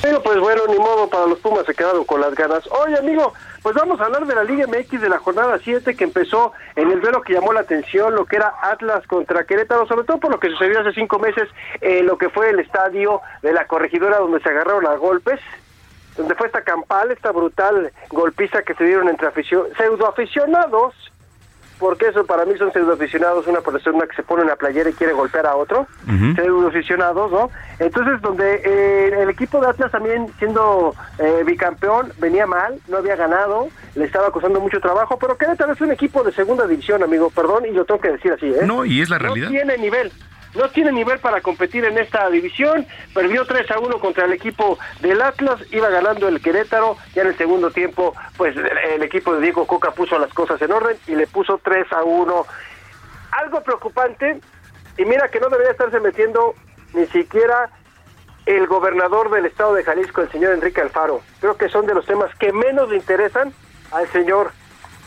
Pero pues bueno, ni modo, para los Pumas se quedaron con las ganas. Oye, amigo, pues vamos a hablar de la Liga MX de la jornada 7 que empezó en el duelo que llamó la atención, lo que era Atlas contra Querétaro, sobre todo por lo que sucedió hace cinco meses en lo que fue el estadio de la corregidora donde se agarraron a golpes donde fue esta campal, esta brutal golpiza que se dieron entre afición, pseudo aficionados porque eso para mí son pseudoaficionados, una persona que se pone una playera y quiere golpear a otro, uh -huh. pseudoaficionados, ¿no? Entonces, donde eh, el equipo de Atlas también siendo eh, bicampeón venía mal, no había ganado, le estaba costando mucho trabajo, pero Querétaro es un equipo de segunda división, amigo, perdón, y lo tengo que decir así, ¿eh? No, y es la realidad. No tiene nivel no tiene nivel para competir en esta división, perdió 3 a 1 contra el equipo del Atlas, iba ganando el Querétaro, ya en el segundo tiempo, pues el equipo de Diego Coca puso las cosas en orden y le puso 3 a 1. Algo preocupante, y mira que no debería estarse metiendo ni siquiera el gobernador del estado de Jalisco, el señor Enrique Alfaro. Creo que son de los temas que menos le interesan al señor,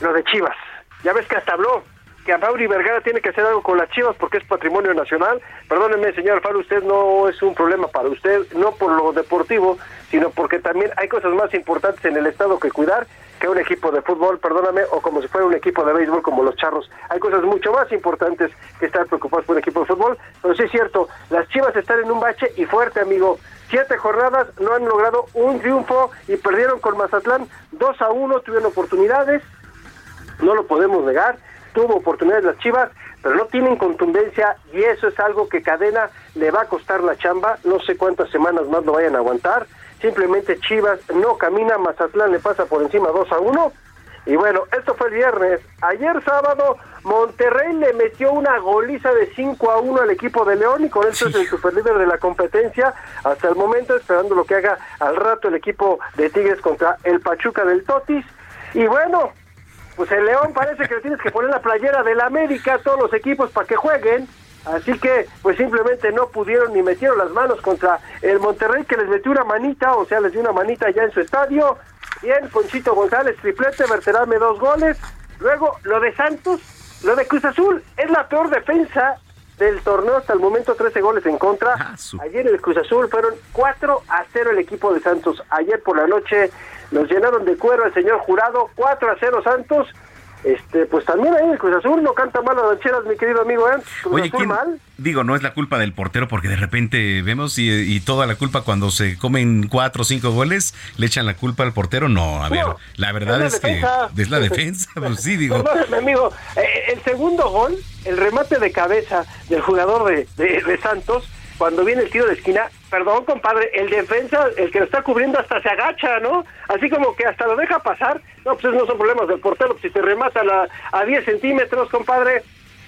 lo de Chivas. Ya ves que hasta habló que a Mauri Vergara tiene que hacer algo con las Chivas porque es patrimonio nacional. Perdóneme, señor Alfaro, usted no es un problema para usted, no por lo deportivo, sino porque también hay cosas más importantes en el Estado que cuidar que un equipo de fútbol, perdóname, o como si fuera un equipo de béisbol como los Charros. Hay cosas mucho más importantes que estar preocupados por un equipo de fútbol, pero sí es cierto, las Chivas están en un bache y fuerte, amigo. Siete jornadas, no han logrado un triunfo y perdieron con Mazatlán 2 a 1, tuvieron oportunidades, no lo podemos negar tuvo oportunidades las Chivas, pero no tienen contundencia y eso es algo que Cadena le va a costar la chamba, no sé cuántas semanas más lo vayan a aguantar, simplemente Chivas no camina, Mazatlán le pasa por encima 2 a 1 y bueno, esto fue el viernes, ayer sábado Monterrey le metió una goliza de 5 a 1 al equipo de León y con eso es el superlíder de la competencia. Hasta el momento, esperando lo que haga al rato el equipo de Tigres contra el Pachuca del Totis. Y bueno, pues el León parece que le tienes que poner la playera del América a todos los equipos para que jueguen. Así que, pues simplemente no pudieron ni metieron las manos contra el Monterrey que les metió una manita, o sea, les dio una manita ya en su estadio. Bien, Ponchito González, triplete, Berterame dos goles. Luego, lo de Santos, lo de Cruz Azul, es la peor defensa del torneo hasta el momento, 13 goles en contra. Ayer el Cruz Azul fueron 4 a 0 el equipo de Santos. Ayer por la noche los llenaron de cuero el señor Jurado, 4 a 0 Santos. Este, pues también ahí el Cruz Azul no canta mal las rancheras, mi querido amigo, ¿eh? Cruz Oye, Azul ¿quién- mal. digo, no es la culpa del portero porque de repente vemos y, y toda la culpa cuando se comen cuatro o cinco goles, le echan la culpa al portero. No, a ver, No, la verdad es que es la defensa, pues sí, digo. Perdóname, amigo, eh, el segundo gol, el remate de cabeza del jugador de, de- de Santos, cuando viene el tiro de esquina, perdón, compadre, el defensa, el que lo está cubriendo, hasta se agacha, ¿no? Así como que hasta lo deja pasar. No, pues esos no son problemas del portero. Si te remata la- a 10 centímetros, compadre,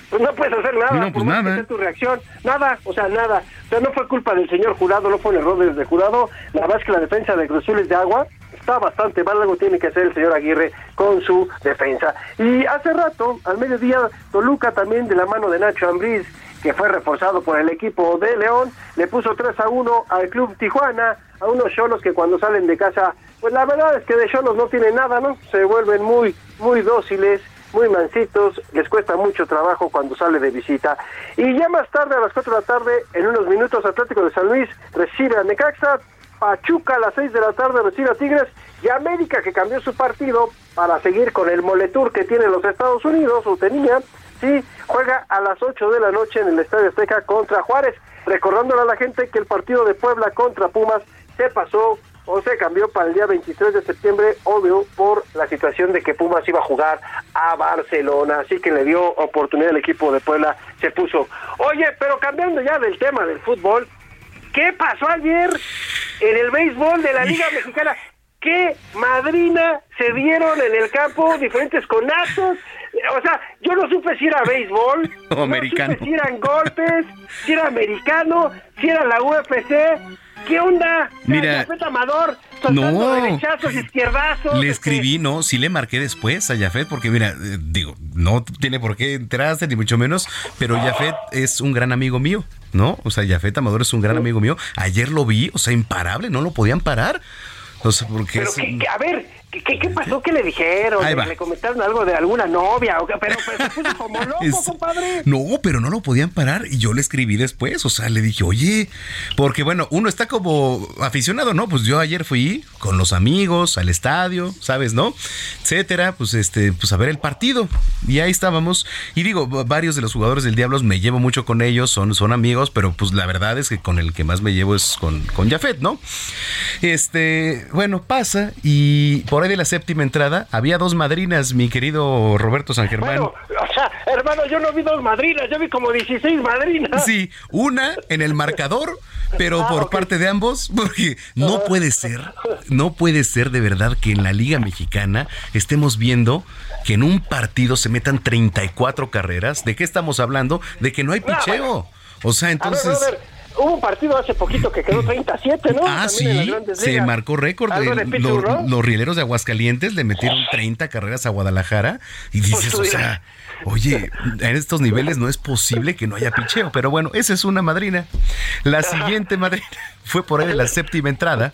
pues no puedes hacer nada. No, pues por más que nada. sea tu reacción, nada, o sea, nada. O sea, no fue culpa del señor jurado, no fue un error desde jurado. La verdad es que la defensa de Cruz Azul es de agua. Está bastante mal, algo tiene que hacer el señor Aguirre con su defensa. Y hace rato, al mediodía, Toluca también de la mano de Nacho Ambriz, que fue reforzado por el equipo de León, le puso 3 a 1 al Club Tijuana, a unos cholos que cuando salen de casa, pues la verdad es que de cholos no tienen nada, ¿no? Se vuelven muy, muy dóciles, muy mansitos, les cuesta mucho trabajo cuando sale de visita. Y ya más tarde, a las 4 de la tarde, en unos minutos, Atlético de San Luis recibe a Necaxa, Pachuca a las 6 de la tarde recibe a Tigres y América que cambió su partido para seguir con el moletur que tiene los Estados Unidos o tenía, sí, juega a las 8 de la noche en el Estadio Azteca contra Juárez, recordándole a la gente que el partido de Puebla contra Pumas se pasó o se cambió para el día 23 de septiembre, obvio, por la situación de que Pumas iba a jugar a Barcelona, así que le dio oportunidad al equipo de Puebla, se puso. Oye, pero cambiando ya del tema del fútbol, ¿Qué pasó ayer en el béisbol de la Liga Mexicana? ¿Qué madrina se dieron en el campo diferentes conazos? O sea, yo no supe si era béisbol, O no americano. supe si eran golpes, si era americano, si era la UFC. ¿Qué onda? Mira, Amador, soltando no. derechazos, izquierdazos. Le este, escribí, no, sí le marqué después a Jafet, porque mira, eh, digo, no tiene por qué enterarse, ni mucho menos, pero Jafet es un gran amigo mío, ¿no? O sea, Jafet Amador es un gran amigo mío. Ayer lo vi, o sea, imparable, no lo podían parar. O sea, porque Pero es... que, que- a ver, ¿qué, qué, pasó? ¿Qué le dijeron? ¿Le, comentaron algo de alguna novia? ¿O qué? Pero, pero se puso como loco, Es- compadre. No, pero no lo podían parar y yo le escribí después, o sea, le dije, oye, porque bueno, uno está como aficionado, ¿no? Pues yo ayer fui con los amigos al estadio, ¿sabes, no? Etcétera, pues este, pues a ver el partido y ahí estábamos y digo, va- varios de los jugadores del Diablos me llevo mucho con ellos, son, son amigos, pero pues la verdad es que con el que más me llevo es con, con Jafet, ¿no? Este, bueno, pasa y por ahí de la séptima entrada había dos madrinas, mi querido Roberto San Germán. Bueno, o sea, hermano, yo no vi dos madrinas, yo vi como 16 madrinas. Sí, una en el marcador, pero Ah, por parte de ambos, porque no puede ser, no puede ser de verdad que en la Liga Mexicana estemos viendo que en un partido se metan 34 carreras. ¿De qué estamos hablando? De que no hay picheo. O sea, A ver, entonces... a ver, hubo un partido hace poquito que quedó 37, ¿no? Ah, También sí, se marcó récord. De- los, ¿no? los rieleros de Aguascalientes le metieron 30 carreras a Guadalajara y dices, o sea, oye, en estos niveles no es posible que no haya picheo. Pero bueno, esa es una madrina. La siguiente madrina fue por ahí de la séptima entrada.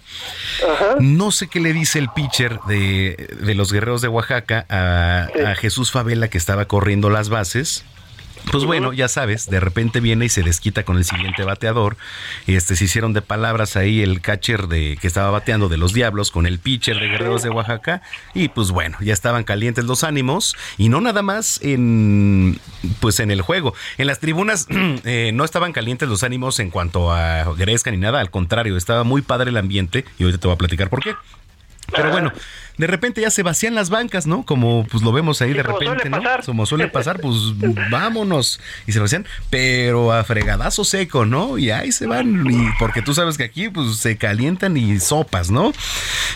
No sé qué le dice el pitcher de, de los guerreros de Oaxaca a, a Jesús Favela que estaba corriendo las bases. Pues bueno, ya sabes, de repente viene y se desquita con el siguiente bateador. Este se hicieron de palabras ahí el catcher de que estaba bateando de los Diablos con el pitcher de Guerreros de Oaxaca y pues bueno, ya estaban calientes los ánimos y no nada más en pues en el juego. En las tribunas eh, no estaban calientes los ánimos en cuanto a Gresca ni nada, al contrario, estaba muy padre el ambiente y ahorita te voy a platicar por qué. Pero bueno, de repente ya se vacían las bancas, ¿no? Como pues lo vemos ahí Sí, de repente, ¿no? pasar. Como suele pasar, pues vámonos. Y se vacían, pero a fregadazo seco, ¿no? Y ahí se van. Y porque tú sabes que aquí pues se calientan y sopas, ¿no?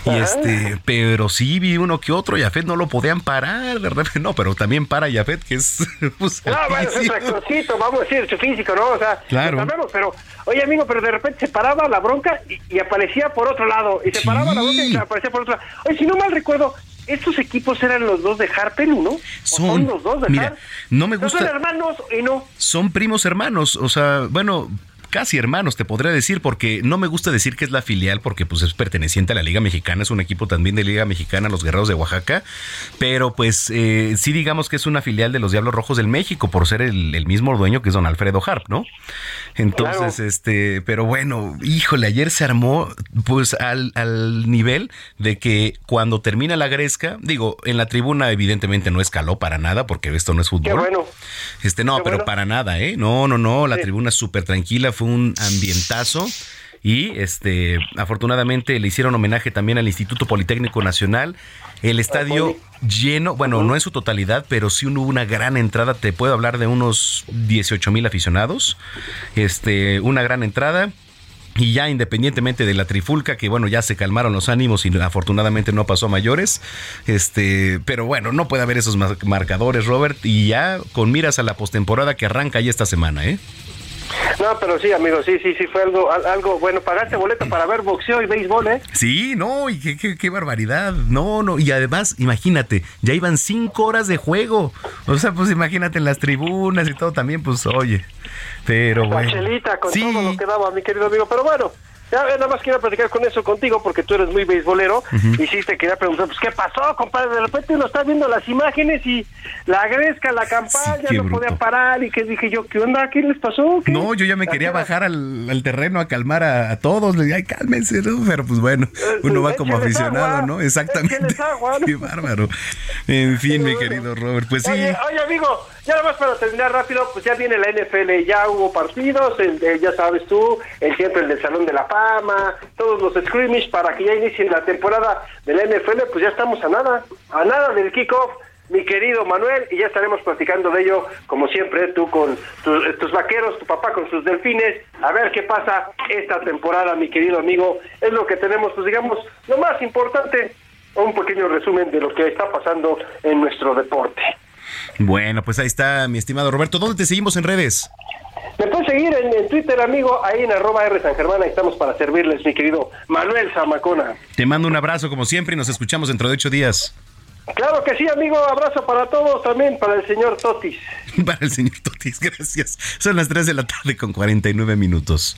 Y este, pero sí vi uno que otro, Yafet no lo podían parar, de repente, no, pero también para Yafet, que es pues, No, bueno, es un vamos a decir, su físico, ¿no? O sea, Claro. sabemos, pero, oye, amigo, pero de repente se paraba la bronca y, y aparecía por otro lado, y se paraba la bronca y aparecía por otro lado. Oye, si no mal recuerdo, ¿estos equipos eran los dos de Harper, ¿no? ¿O Son, los dos de mira, Harp? no me ¿No son gusta. hermanos y no? Son primos hermanos, o sea, bueno, casi hermanos, te podría decir, porque no me gusta decir que es la filial, porque pues es perteneciente a la Liga Mexicana, es un equipo también de Liga Mexicana, los Guerreros de Oaxaca, pero pues eh, sí digamos que es una filial de los Diablos Rojos del México, por ser el, el mismo dueño que es don Alfredo Harp, ¿no? Entonces, este, pero bueno, híjole, ayer se armó pues al, al nivel de que cuando termina la gresca, digo, en la tribuna evidentemente no escaló para nada, porque esto no es fútbol. Qué bueno. Este, no, Qué pero bueno. para nada, ¿eh? No, no, no, la tribuna súper tranquila, fue un ambientazo. Y este, afortunadamente le hicieron homenaje también al Instituto Politécnico Nacional. El estadio lleno, bueno, no en su totalidad, pero sí hubo una gran entrada. Te puedo hablar de unos 18 mil aficionados. Este, una gran entrada. Y ya independientemente de la trifulca, que bueno, ya se calmaron los ánimos y afortunadamente no pasó a mayores. Este, pero bueno, no puede haber esos mar- marcadores, Robert. Y ya con miras a la postemporada que arranca ya esta semana, ¿eh? No, pero sí, amigo, sí, sí, sí, fue algo, al- algo bueno. Pagaste boleto para ver boxeo y béisbol, ¿eh? Sí, no, y qué, qué- qué barbaridad. No, no, y además, imagínate, ya iban cinco horas de juego. O sea, pues imagínate en las tribunas y todo también, pues oye. Pero bueno. con Sí. todo lo que daba, mi querido amigo. Pero bueno, ya eh, nada más quería platicar con eso contigo porque tú eres muy beisbolero. Y sí te quería preguntar, pues, ¿qué pasó, compadre? De repente uno está viendo las imágenes y la gresca, la campaña, qué no bruto. podía parar. Y que dije yo, ¿qué onda? ¿Qué les pasó? ¿Qué? No, yo ya me quería bajar al, al terreno a calmar a, a todos. Le dije, ay, cálmense, ¿no? Pero pues bueno, uno va como aficionado, ¿no? Exactamente. écheles agua, ¿no? Qué bárbaro. En fin, mi querido Robert, pues sí. Oye, oye, amigo, ya nada más para terminar rápido, pues ya viene la NFL, ya hubo partidos, el de- ya sabes tú, el siempre el del Salón de la Fama, todos los scrimmage para que ya inicie la temporada de la NFL, pues ya estamos a nada, a nada del kickoff, mi querido Manuel, y ya estaremos platicando de ello, como siempre, tú con tu- tus vaqueros, tu papá con sus delfines, a ver qué pasa esta temporada, mi querido amigo, es lo que tenemos, pues digamos, lo más importante, un pequeño resumen de lo que está pasando en nuestro deporte. Bueno, pues ahí está, mi estimado Roberto. ¿Dónde te seguimos en redes? Me puedes seguir en, en Twitter, amigo, ahí en arroba R San Germán, ahí estamos para servirles, mi querido Manuel Zamacona. Te mando un abrazo como siempre y nos escuchamos dentro de ocho días. Claro que sí, amigo, abrazo para todos, también para el señor Totis. Para el señor Totis, gracias. Son las 3 de la tarde con 49 minutos.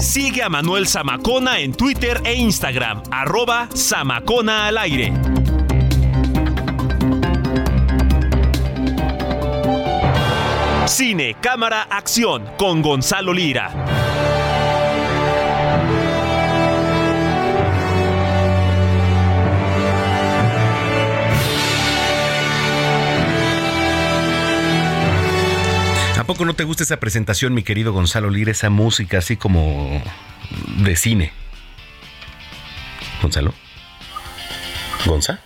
Sigue a Manuel Zamacona en Twitter e Instagram, arroba Zamacona al aire. Cine, cámara, acción con Gonzalo Lira. ¿A poco no te gusta esa presentación, mi querido Gonzalo Lira, esa música así como de cine? Gonzalo. ¿Gonza?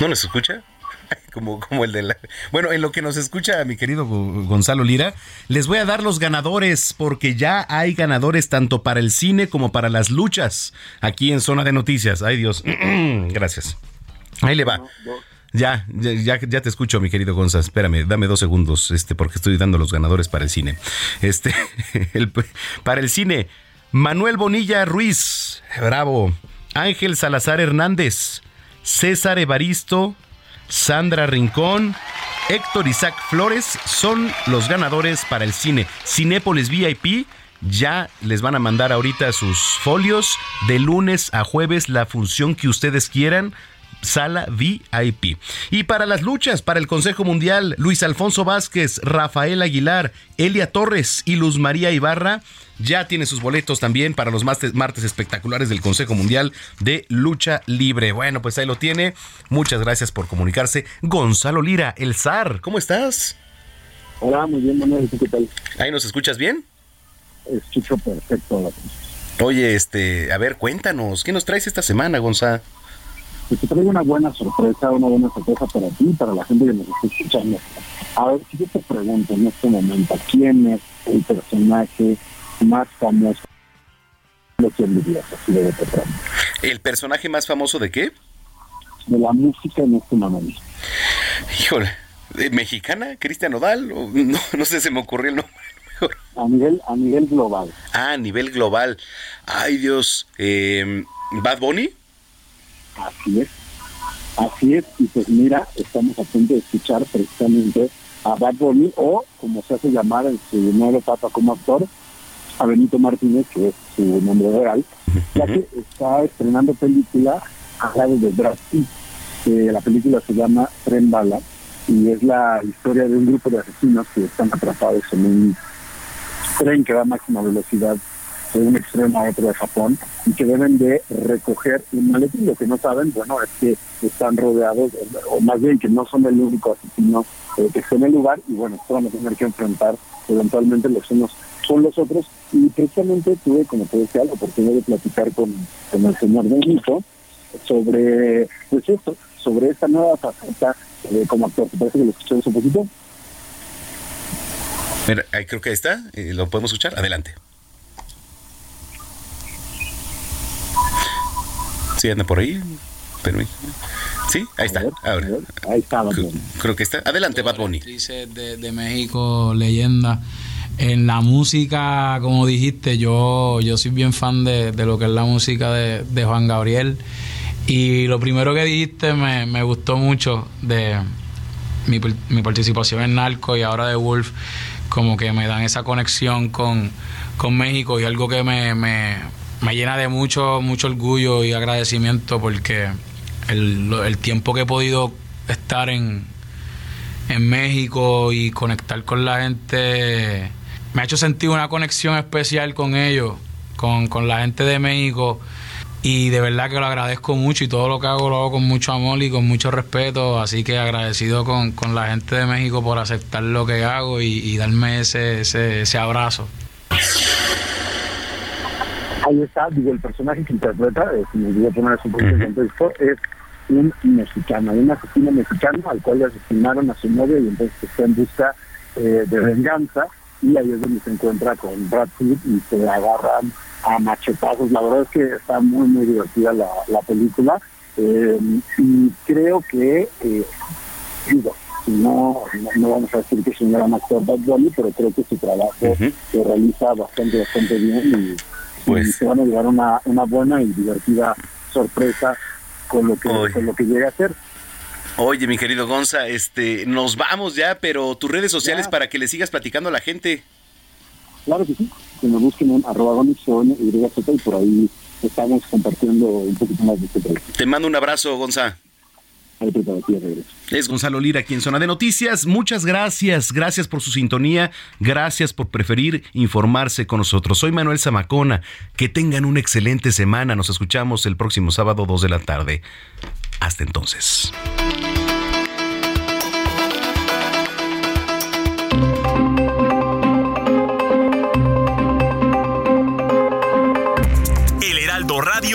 ¿No nos escucha? Como, como el de la... Bueno, en lo que nos escucha mi querido Go- Gonzalo Lira, les voy a dar los ganadores porque ya hay ganadores tanto para el cine como para las luchas aquí en Zona de Noticias. Ay Dios, gracias. Ahí le va. Ya, ya, ya, ya te escucho, mi querido Gonzalo. Espérame, dame dos segundos, este, porque estoy dando los ganadores para el cine. Este, el- para el cine, Manuel Bonilla Ruiz, bravo. Ángel Salazar Hernández, César Evaristo, Sandra Rincón, Héctor Isaac Flores son los ganadores para el cine. Cinépolis VIP ya les van a mandar ahorita sus folios de lunes a jueves, la función que ustedes quieran. Sala VIP. Y para las luchas, para el Consejo Mundial, Luis Alfonso Vázquez, Rafael Aguilar, Elia Torres y Luz María Ibarra ya tiene sus boletos también para los martes, martes espectaculares del Consejo Mundial de Lucha Libre. Bueno, pues ahí lo tiene. Muchas gracias por comunicarse. Gonzalo Lira, el zar, ¿cómo estás? Hola, muy bien, Manuel, ¿tú qué tal? ¿Ahí nos escuchas bien? Escucho perfecto. Oye, este, a ver, cuéntanos, ¿qué nos traes esta semana, Gonzalo? Pues te traigo una buena sorpresa, una buena sorpresa para ti y para la gente que nos está escuchando. A ver, si yo te pregunto en este momento, ¿quién es el personaje más famoso de quien vivías así de? ¿El personaje más famoso de qué? De la música en este momento. Híjole, ¿eh, ¿mexicana? ¿Cristian Nodal? O- No, no sé, se me ocurrió el nombre. A nivel, a nivel global. Ah, a nivel global. Ay, Dios. Eh, ¿Bad Bunny? Así es. Así es. Y pues mira, estamos a punto de escuchar precisamente a Bad Bunny o, como se hace llamar en su nuevo etapa como actor, a Benito Martínez, que es su nombre real, ya que está estrenando película al lado de Brad Pitt. Eh, la película se llama Tren Bala y es la historia de un grupo de asesinos que están atrapados en un tren que va a máxima velocidad de un extremo a otro de Japón y que deben de recoger un maletín. Lo que no saben, bueno, es que están rodeados, o más bien que no son el único asesino eh, que está en el lugar y bueno, se van a tener que enfrentar eventualmente los unos son los otros y precisamente tuve, como te decía, la oportunidad de platicar con, con el señor Benito sobre, pues esto, sobre esta nueva faceta eh, como actor. ¿Te parece que lo escuchamos un poquito? Mira, ahí creo que ahí está. eh, ¿Lo podemos escuchar? Adelante. Sí, anda por ahí. Permíteme. Sí, ahí está. Ahora. Ahí está, Bad Creo, creo que está. Adelante, Bad Bunny. actrices de, de México, leyenda. En la música, como dijiste, yo, yo soy bien fan de, de lo que es la música de, Juan Gabriel. Y lo primero que dijiste me, me gustó mucho de mi, mi participación en Narco y ahora de Wolf, como que me dan esa conexión con, con México y algo que me, me, me llena de mucho, mucho orgullo y agradecimiento porque el, el tiempo que he podido estar en, en México y conectar con la gente me ha hecho sentir una conexión especial con ellos, con, con la gente de México. Y de verdad que lo agradezco mucho y todo lo que hago lo hago con mucho amor y con mucho respeto. Así que agradecido con, con la gente de México por aceptar lo que hago y, y darme ese, ese, ese abrazo. Ahí está, digo, el personaje que interpreta, eh, si me olvidó poner un poquito en contexto, es un mexicano, un asesino mexicano al cual le asesinaron a su novia y entonces está en busca eh, de venganza y ahí es donde se encuentra con Brad Pitt y se agarran a machetazos. La verdad es que está muy, muy divertida la, la película eh, y creo que, eh, digo, no, no, no vamos a decir que es un gran actor Bad Bunny, pero creo que su trabajo se realiza bastante, bastante bien y, y se van a llevar una, una buena y divertida sorpresa con lo que, con lo que llegue a ser. Oye, mi querido Gonza, este, nos vamos ya, pero tus redes sociales para que le sigas platicando a la gente. Claro que sí, que me busquen en arroba y por ahí estamos compartiendo un poquito más de este. Te mando un abrazo, Gonza. Es Gonzalo Lira aquí en Zona de Noticias. Muchas gracias. Gracias por su sintonía. Gracias por preferir informarse con nosotros. Soy Manuel Zamacona. Que tengan una excelente semana. Nos escuchamos el próximo sábado 2 de la tarde. Hasta entonces.